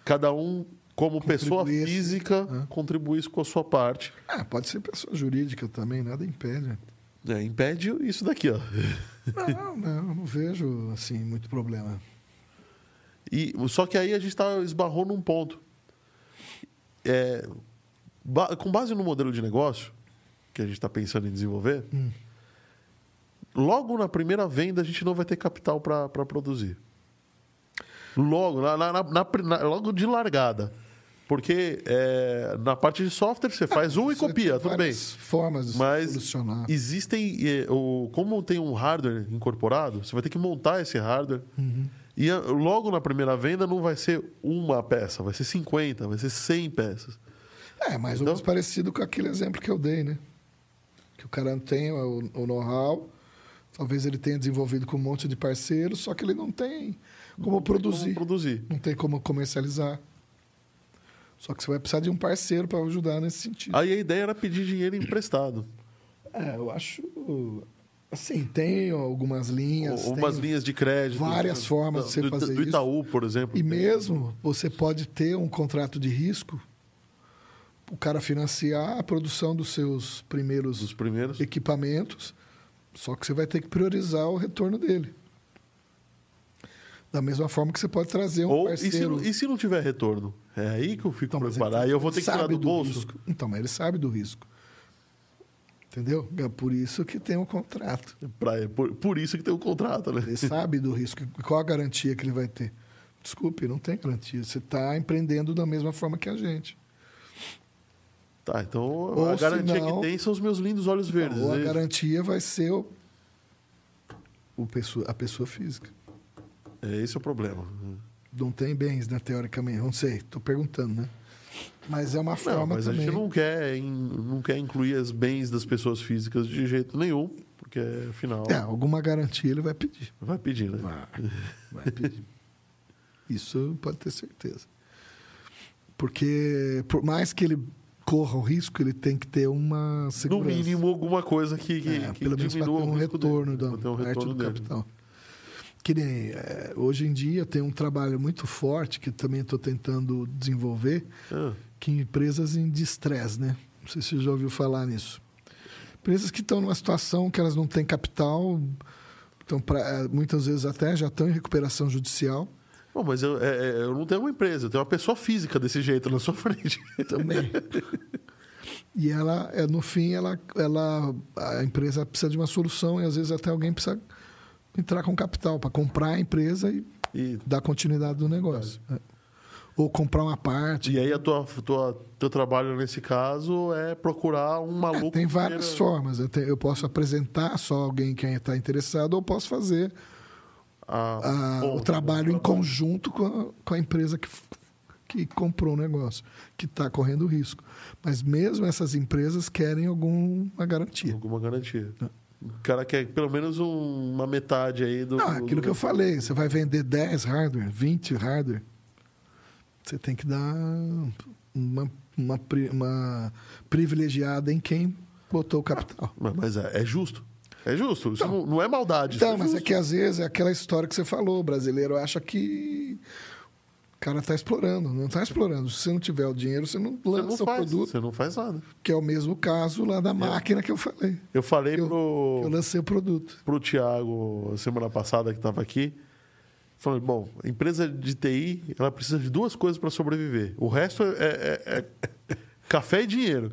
cada um, como pessoa física, né? contribuísse com a sua parte. Ah, pode ser pessoa jurídica também, nada impede. É, impede isso daqui, ó. Não, não, não vejo assim muito problema. E, só que aí a gente tá, esbarrou num ponto. É, ba- com base no modelo de negócio que a gente está pensando em desenvolver, Hum. logo na primeira venda a gente não vai ter capital para produzir. Logo, na, na- na- logo de largada. Porque é, na parte de software você faz um e copia, tudo bem. formas de Mas solucionar. existem. eh, o, como tem um hardware incorporado, você vai ter que montar esse hardware. Uhum. E logo na primeira venda não vai ser uma peça, vai ser 50, vai ser 100 peças. É, mais ou Então- menos parecido com aquele exemplo que eu dei, né? Que o cara tem o, o know-how, talvez ele tenha desenvolvido com um monte de parceiros, só que ele não tem como produzir, Como produzir. não tem como comercializar. Só que você vai precisar de um parceiro para ajudar nesse sentido. Aí a ideia era pedir dinheiro emprestado. É, eu acho. Assim, tem algumas linhas. Ou umas tem- linhas de crédito. várias formas de você do, fazer do Itaú, por exemplo. E mesmo você pode ter um contrato de risco, o cara financiar a produção dos seus primeiros Dos primeiros. equipamentos, só que você vai ter que priorizar o retorno dele. Da mesma forma que você pode trazer um Ou, e, se, parceiro. não- e se não tiver retorno? É aí que eu fico Então, ele Aí eu vou ter que tirar sabe do bolso. risco. Então, mas ele sabe do risco. Entendeu? É por isso que tem um contrato. Pra- por, por isso que tem um contrato, né? Ele sabe do risco. Qual a garantia que ele vai ter? Desculpe, não tem garantia. Você está empreendendo da mesma forma que a gente. Tá, então Ou a garantia não- que tem são os meus lindos olhos verdes. Ou a né? garantia vai ser o, o pessoa, a pessoa física. É, esse é o problema. Não tem bens, né, teoricamente. Não sei, estou perguntando, né? Mas é uma Não, forma mas a também. gente não quer, não quer incluir os bens das pessoas físicas de jeito nenhum, porque afinal É, alguma garantia ele vai pedir. vai pedir, né? Vai pedir. Isso pode ter certeza. Porque, por mais que ele corra o risco, ele tem que ter uma No segurança. mínimo, alguma coisa que, que, É, que pelo menos para ter um o risco dele, retorno da ter um parte retorno do dele. capital. Que nem é, hoje em dia tem um trabalho muito forte que também estou tentando desenvolver, Ah, que empresas em distress, né? Não sei se você já ouviu falar nisso. Empresas que estão numa situação que elas não têm capital, então pra, muitas vezes até já estão em recuperação judicial. Bom, mas eu, é, é, eu não tenho uma empresa, eu tenho uma pessoa física desse jeito na sua (laughs) frente. também. e ela, é, no fim, ela, ela, a empresa precisa de uma solução e às vezes até alguém precisa entrar com capital para comprar a empresa e E, dar continuidade do negócio. É. Ou comprar uma parte. e aí a tua, tua, teu trabalho nesse caso é procurar um É, maluco. tem que várias queira- formas. Eu, te- eu posso apresentar só alguém que está interessado ou posso fazer a- a- bom, o trabalho em trabalho. conjunto com a, com a empresa que, que comprou o negócio, que está correndo risco. Mas mesmo essas empresas querem alguma garantia. Alguma garantia. O cara quer pelo menos um- uma metade aí do. Não, é aquilo do- que eu falei, você vai vender 10 hardware, 20 hardware, você tem que dar uma, uma, uma privilegiada em quem botou o capital. Mas- Mas é, é justo. É justo. Isso não, não é maldade. Então, mas é justo. que às vezes é aquela história que você falou, o brasileiro acha que cara está explorando. Não está explorando. Se você não tiver o dinheiro, você não Você lança não o faz, produto, Você não faz nada. que é o mesmo caso lá da máquina que eu falei. Eu falei Eu- pro, Eu lancei o produto. pro Tiago semana passada que estava aqui. Falei, bom, a empresa de TI ela precisa de duas coisas para sobreviver. O resto é, é- é (laughs) café e dinheiro.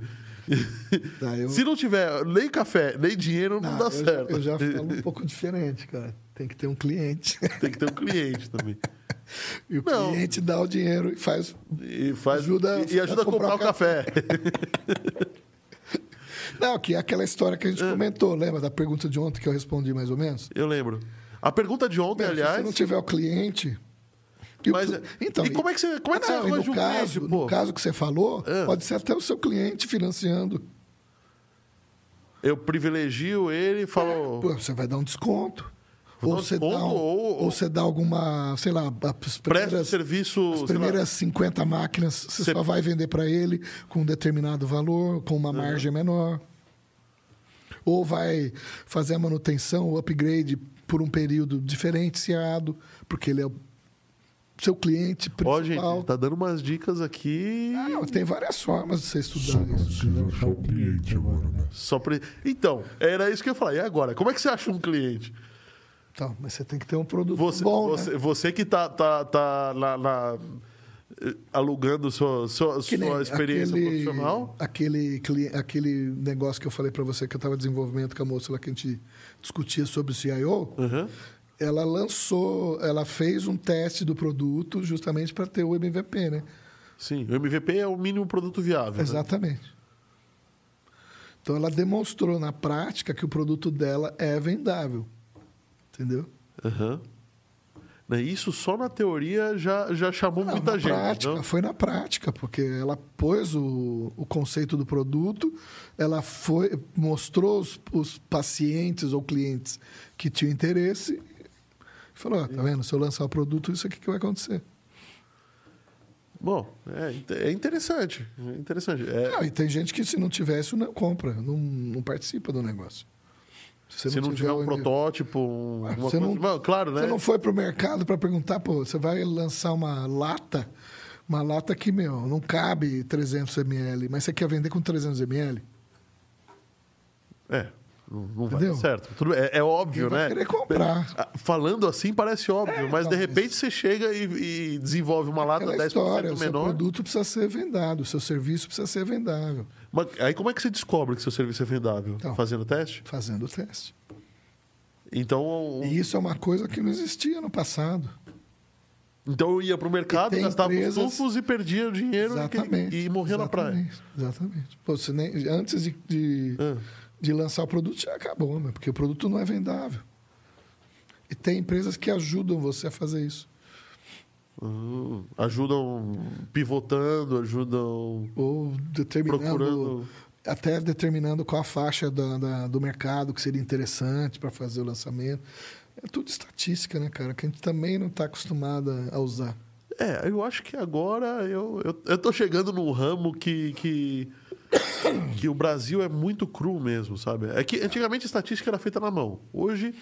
Tá, eu- Se não tiver nem café, nem dinheiro, não, Não, dá eu, certo. Eu já falo um (laughs) pouco diferente, cara. Tem que ter um cliente. (laughs) Tem que ter um cliente também. E o Não. cliente dá o dinheiro e faz. E, faz, Ajuda e, e ajuda a comprar, o café. (laughs) Não, que é aquela história que a gente comentou, lembra da pergunta de ontem que eu respondi mais ou menos? Eu lembro. A pergunta de ontem, Bem, Se você aliás. não tiver o cliente. e o Mas, cli- então, e como é que você, como é que você não, arranja no caso, cliente? No caso que você falou, É. pode ser até o seu cliente financiando. Eu privilegio ele e falo. Pô, você vai dar um desconto. Ou um você, dá um- ou- ou você dá alguma, sei lá, as Presta primeiras, serviço. as primeiras 50 máquinas você Cê- só vai vender para ele com um determinado valor, com uma margem menor. Ou vai fazer a manutenção, o upgrade por um período diferenciado, porque ele é o seu cliente Ó, principal. gente, tá dando umas dicas aqui. Ah, não, tem várias formas de você Só estudar isso. precisa achar o cliente agora, né? Só pre... Então, era isso que eu ia falar. E agora? Como é que você acha um cliente? Então, mas você tem que ter um produto Você, bom, você, né? você que tá, tá, tá na- eh, alugando sua, sua, nem sua experiência aquele, profissional. Aquele, aquele negócio que eu falei para você que eu estava desenvolvimento com a moça lá que a gente discutia sobre o CIO, Uhum. ela lançou, ela fez um teste do produto justamente para ter o MVP, né? Sim, o MVP é o mínimo produto viável. né? Exatamente. Então ela demonstrou na prática que o produto dela é vendável. Entendeu? Aham. Né, Isso só na teoria já, já chamou Não, muita na gente. prática, não? foi na prática, porque ela pôs o, o conceito do produto, ela foi mostrou os, os pacientes ou clientes que tinham interesse e falou, ó, tá vendo? Se eu lançar o produto, isso aqui que vai acontecer. Bom, é, é interessante. É interessante. É, Não, e tem gente que se não tivesse, não compra, não, não participa do negócio. Se não tiver um o- protótipo, um, Ah, alguma você coisa. não- Bom, claro, né? Você não foi pro mercado para perguntar, pô, você vai lançar uma lata, uma lata que, meu, não cabe 300 ml, mas você quer vender com 300 ml? É, não, não vai dar certo. Tudo é, é óbvio, né? querer comprar. Ah, Falando assim parece óbvio, mas de repente você chega e, e desenvolve uma lata Aquela 10% história, o seu menor. produto precisa ser vendado, o seu serviço precisa ser vendável, Mas aí como é que você descobre que seu serviço é vendável? Então. Fazendo teste? fazendo o teste. Então, o- E isso é uma coisa que não existia no passado. então eu ia pro mercado, E tem gastava empresas- os tufos e perdia o dinheiro Exatamente. e, e morria na praia. Exatamente, Exatamente. Pô, você nem- antes de, de, Ah. De lançar o produto, já acabou, meu, porque o produto não é vendável. E tem empresas que ajudam você a fazer isso. Hum, ajudam pivotando, ajudam Ou determinando. procurando. Até determinando qual a faixa da- da- do mercado que seria interessante para fazer o lançamento. É tudo estatística, né, cara? Que a gente também não está acostumado a usar. É, eu acho que agora eu, eu, eu tô chegando num ramo que, que, (coughs) que o Brasil é muito cru mesmo, sabe? É que antigamente a estatística era feita na mão. Hoje,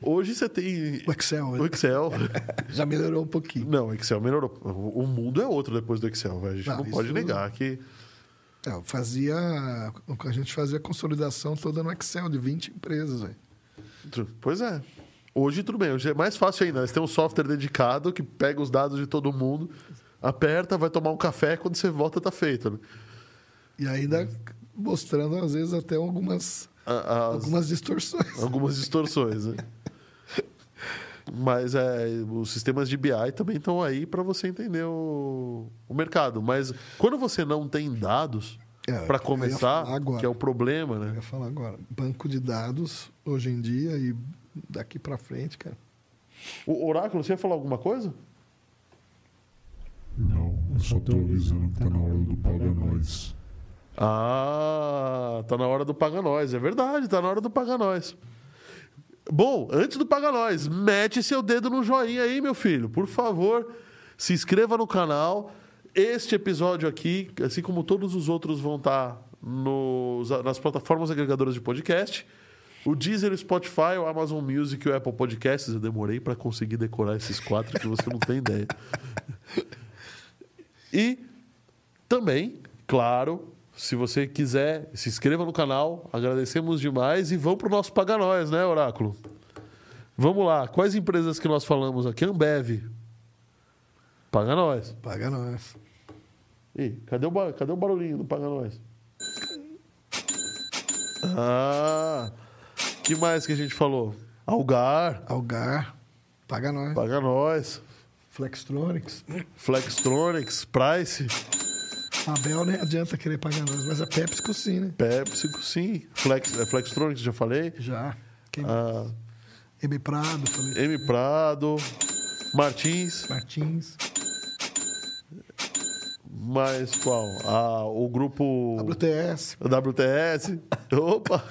hoje você tem O Excel, o né? Excel. (laughs) já melhorou um pouquinho. Não, o Excel melhorou. O o mundo é outro depois do Excel. A gente Não, não, pode negar que. É, fazia. A gente fazia a consolidação toda no Excel de 20 empresas, velho. Pois é. Hoje tudo bem, hoje é mais fácil ainda. Você tem um software dedicado que pega os dados de todo mundo, aperta, vai tomar um café, quando você volta tá feito. Né? E ainda mostrando, às vezes, até algumas, as- algumas distorções. algumas distorções. Né? (laughs) Mas é, os sistemas de BI também estão aí para você entender o, o mercado. Mas quando você não tem dados É, para eu começar, que é o problema, Eu né? ia falar agora. Banco de dados, hoje em dia e daqui para frente, cara. O Oráculo, você ia falar alguma coisa? Não, eu só tô avisando que tá na hora do Paga Nós. Ah, tá na hora do Paga Nós. É verdade, tá na hora do Paga Nós. Bom, antes do Paga Nós, mete seu dedo no joinha aí, meu filho. Por favor, se inscreva no canal. Este episódio aqui, assim como todos os outros, vão estar nos, nas plataformas agregadoras de podcast. O Deezer, o Spotify, o Amazon Music e o Apple Podcasts. Eu demorei para conseguir decorar esses quatro que você não tem ideia. (laughs) E também, claro, se você quiser, se inscreva no canal. Agradecemos demais e vamos para o nosso Paga Nós, né, Oráculo? Vamos lá. Quais empresas que nós falamos aqui? Ambev. Paga Nós. Paga nós. Ih, cadê o, cadê o barulhinho do Paga Nós? Ah, que mais que a gente falou? Algar, Algar, paga nós. Paga Nós. Flextronics. Flextronics, Price, A Bel nem adianta querer pagar nós, mas a PepsiCo sim, né? Pepsi, sim. Flex, é, Flextronics, já falei. Já. Quem- Ah, M. Prado, falei. M. Prado, Martins, Martins. mais qual? Ah, o grupo WTS. a WTS. Opa!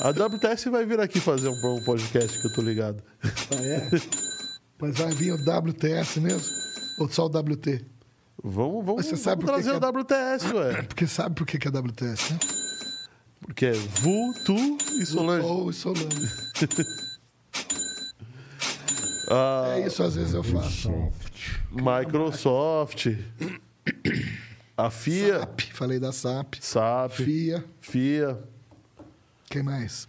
A WTS vai vir aqui fazer um, um podcast que eu tô ligado. Ah, é? Mas vai vir o WTS mesmo? Ou só o WT? Vamos, vamos, você sabe vamos trazer que o WTS, (coughs) ué. Porque sabe por que que é WTS, né? Porque é Vu, Tu e Solange. Ou Solange. (laughs) Ah, É isso, às vezes eu faço. Soft. Microsoft. (coughs) A FIA. SAP, falei da SAP. SAP. FIA. FIA. Quem mais?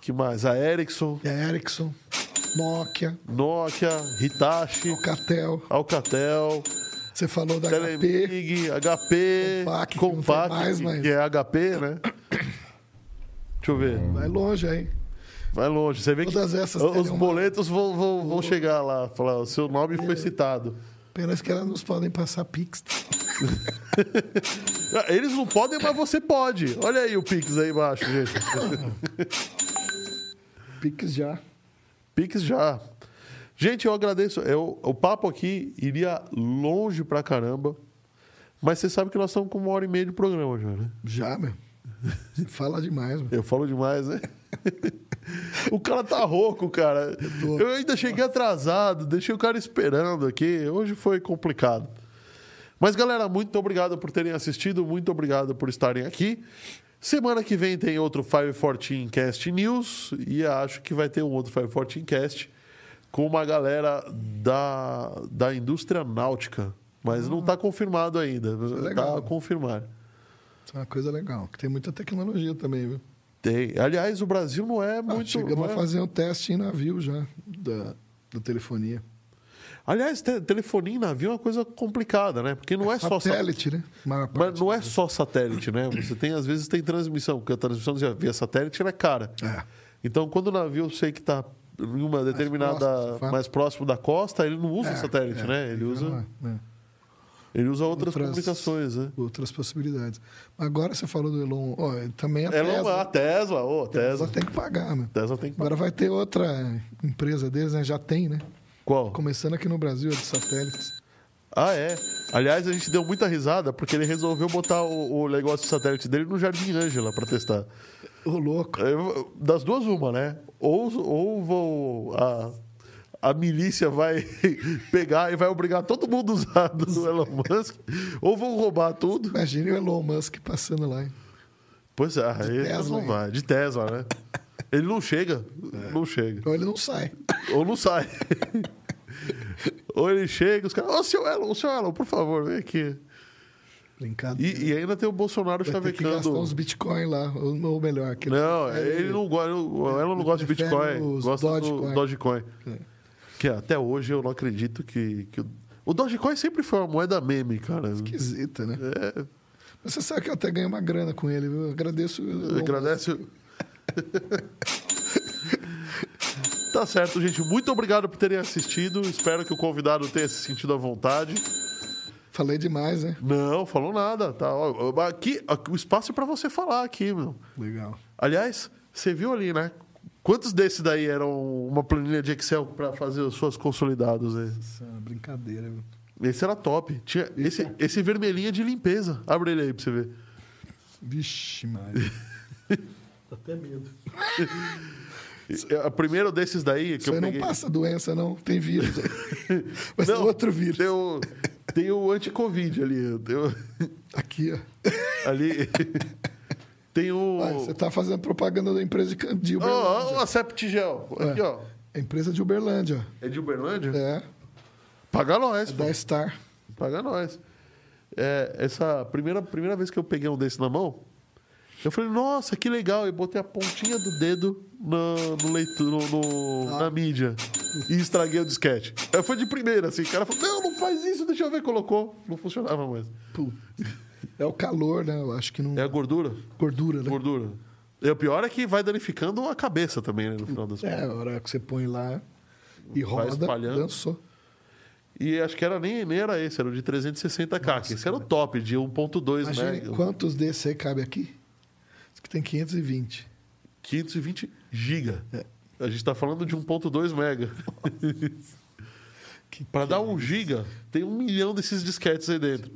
que mais? A Ericsson, Ericsson. Nokia. Nokia, Hitachi, Alcatel. Alcatel, Você falou da HP. Telemig, HP, que tem Compaq, mais, mas- que é HP, né? Deixa eu ver. Vai longe aí. Vai longe. Você vê que Todas essas os teriam uma- boletos vão, vão, vão chegar lá. Falar, o seu nome foi citado. Apenas que elas nos podem passar Pix. (laughs) Ah, Eles não podem, mas você pode. Olha aí o Pix aí embaixo, gente. Pix já. Pix já. Gente, eu agradeço. Eu, o papo aqui iria longe pra caramba. Mas você sabe que nós estamos com uma hora e meia de programa já, né? Já, meu. (laughs) Fala demais, meu. Eu falo demais, né? (laughs) o cara tá rouco, cara. tô. Eu ainda cheguei atrasado, deixei o cara esperando aqui. Hoje foi complicado. Mas, galera, muito obrigado por terem assistido, muito obrigado por estarem aqui. Semana que vem tem outro 514 Cast News e acho que vai ter um outro 514 Cast com uma galera da, da indústria náutica. Mas não está confirmado ainda. é Está legal. a confirmar. Isso é uma coisa legal. Que tem muita tecnologia também, viu? Tem. Aliás, o Brasil não é Ah, muito. chegamos não a é- fazer um teste em navio já, da, da telefonia. Aliás, te- telefonia em navio é uma coisa complicada, né? Porque não é só Satélite, né? Mas não é só satélite, né? Você tem, às vezes, tem transmissão, porque a transmissão via satélite ela é cara. É. Então, quando o navio eu sei que está em uma determinada. próximo, você fala. mais próximo da costa, ele não usa É, satélite, é, né? Ele usa, é, ele usa outras, Outras- comunicações, né? outras possibilidades. Agora você falou do Elon. Ó, também a Ela Tesla. a Tesla, ô, Tesla Tesla. tem que pagar, meu. Tesla tem que Agora vai ter outra empresa deles, né? Já tem, né? Qual? Começando aqui no Brasil, a de satélites. Ah, é. Aliás, a gente deu muita risada porque ele resolveu botar o, o negócio de satélite dele no Jardim Ângela para testar. Ô, louco. Eu- Das duas, uma, né? Ou, ou vou, a, a milícia vai (laughs) pegar e vai obrigar todo mundo a usar do (laughs) Elon Musk, ou vão roubar tudo. Imagine o Elon Musk passando lá. hein? Pois é, aí Tesla, não hein? vai. De Tesla, né? (laughs) Ele não chega, não chega. Então ele não sai. Ou não sai. ou ele chega, os caras, ô, seu Elon, seu Elon, por favor, vem aqui. Brincadeira. E, e ainda tem o Bolsonaro Vai ter que gastar chavecando. uns bitcoins lá, ou, melhor. Que Não, prefere- ele não gosta. Elon não gosta de Bitcoin, os gosta Dogecoin. do Dogecoin. É. Que até hoje eu não acredito que. que o... Dogecoin sempre foi uma moeda meme, cara. Esquisita, né? É, Mas você sabe que eu até ganhei uma grana com ele, viu? Eu agradeço. o Elon agradece. o- tá certo, gente. Muito obrigado por terem assistido. Espero que o convidado tenha se sentido à vontade. Falei demais, né? Não, falou nada. Tá, Ó, aqui, aqui, o espaço é pra você falar aqui, meu. Legal. Aliás, você viu ali, né? Quantos desses daí eram uma planilha de Excel para fazer os seus consolidados? Né? Isso é uma brincadeira, viu? Esse era top. Tinha esse, esse vermelhinho é de limpeza. Abre ele aí pra você ver. Vixe, Maria. Dá (laughs) até medo. A primeira desses daí que Isso eu aí peguei. não passa doença, não. Tem vírus. aí. (laughs) Ser Não, outro vírus. Tem o, tem o anti-Covid ali. Tem o- Aqui, ó. ali. Tem o. Você tá fazendo propaganda da empresa de, Ó, Uberlândia. ó, a Septigel. Aqui, ó. A empresa de Uberlândia. É de Uberlândia? É. Paga nós, É pô. da Star. Paga nós. É, essa primeira, primeira vez que eu peguei um desse na mão, eu falei, nossa, que legal. E botei a pontinha do dedo no, no leitor, no, no- na mídia. E estraguei o disquete. Aí foi de primeira, assim. O cara falou, não, não faz isso, deixa eu ver. Colocou. Não funcionava mais. Putz. É o calor, né? Eu acho que não. É a gordura? Gordura, né? Gordura. E o pior é que vai danificando a cabeça também, né, no final das contas. É, a hora que você põe lá e roda, espalhando. dançou. E acho que era nem, nem era esse, era o de 360k. que esse era o top, de 1.2 Imagine mega. quantos desses aí cabe aqui? Que tem 520. 520 giga. É. A gente tá falando de 1.2 mega. Para dar um giga, tem um milhão desses disquetes aí dentro.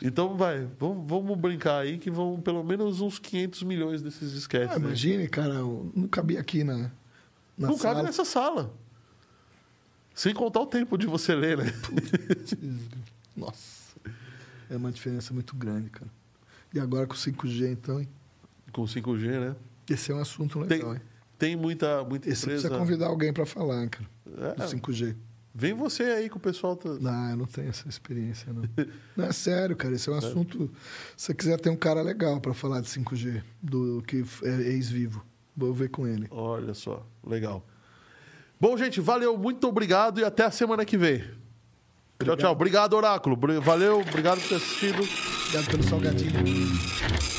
Então vai, vamos, vamos brincar aí que vão pelo menos uns 500 milhões desses disquetes. Ah, imagine, cara, não cabia aqui na, na Não sala. cabe nessa sala. Sem contar o tempo de você ler, né? Nossa. É uma diferença muito grande, cara. E agora com 5G, então, hein? Com 5G, né? esse é um assunto Tem, legal, hein? tem muita, muita Esse empresa. precisa convidar alguém para falar, cara. É, Do 5G. Vem você aí que o pessoal tá. Não, eu não tenho essa experiência, não. (laughs) não, é sério, cara. Esse é um assunto. Se você quiser ter um cara legal para falar de 5G, do que é ex-vivo, vou ver com ele. Olha só, legal. Bom, gente, valeu, muito obrigado e até a semana que vem. Tchau, tchau. Obrigado, Oráculo. Valeu, obrigado por ter assistido. Obrigado pelo salgadinho.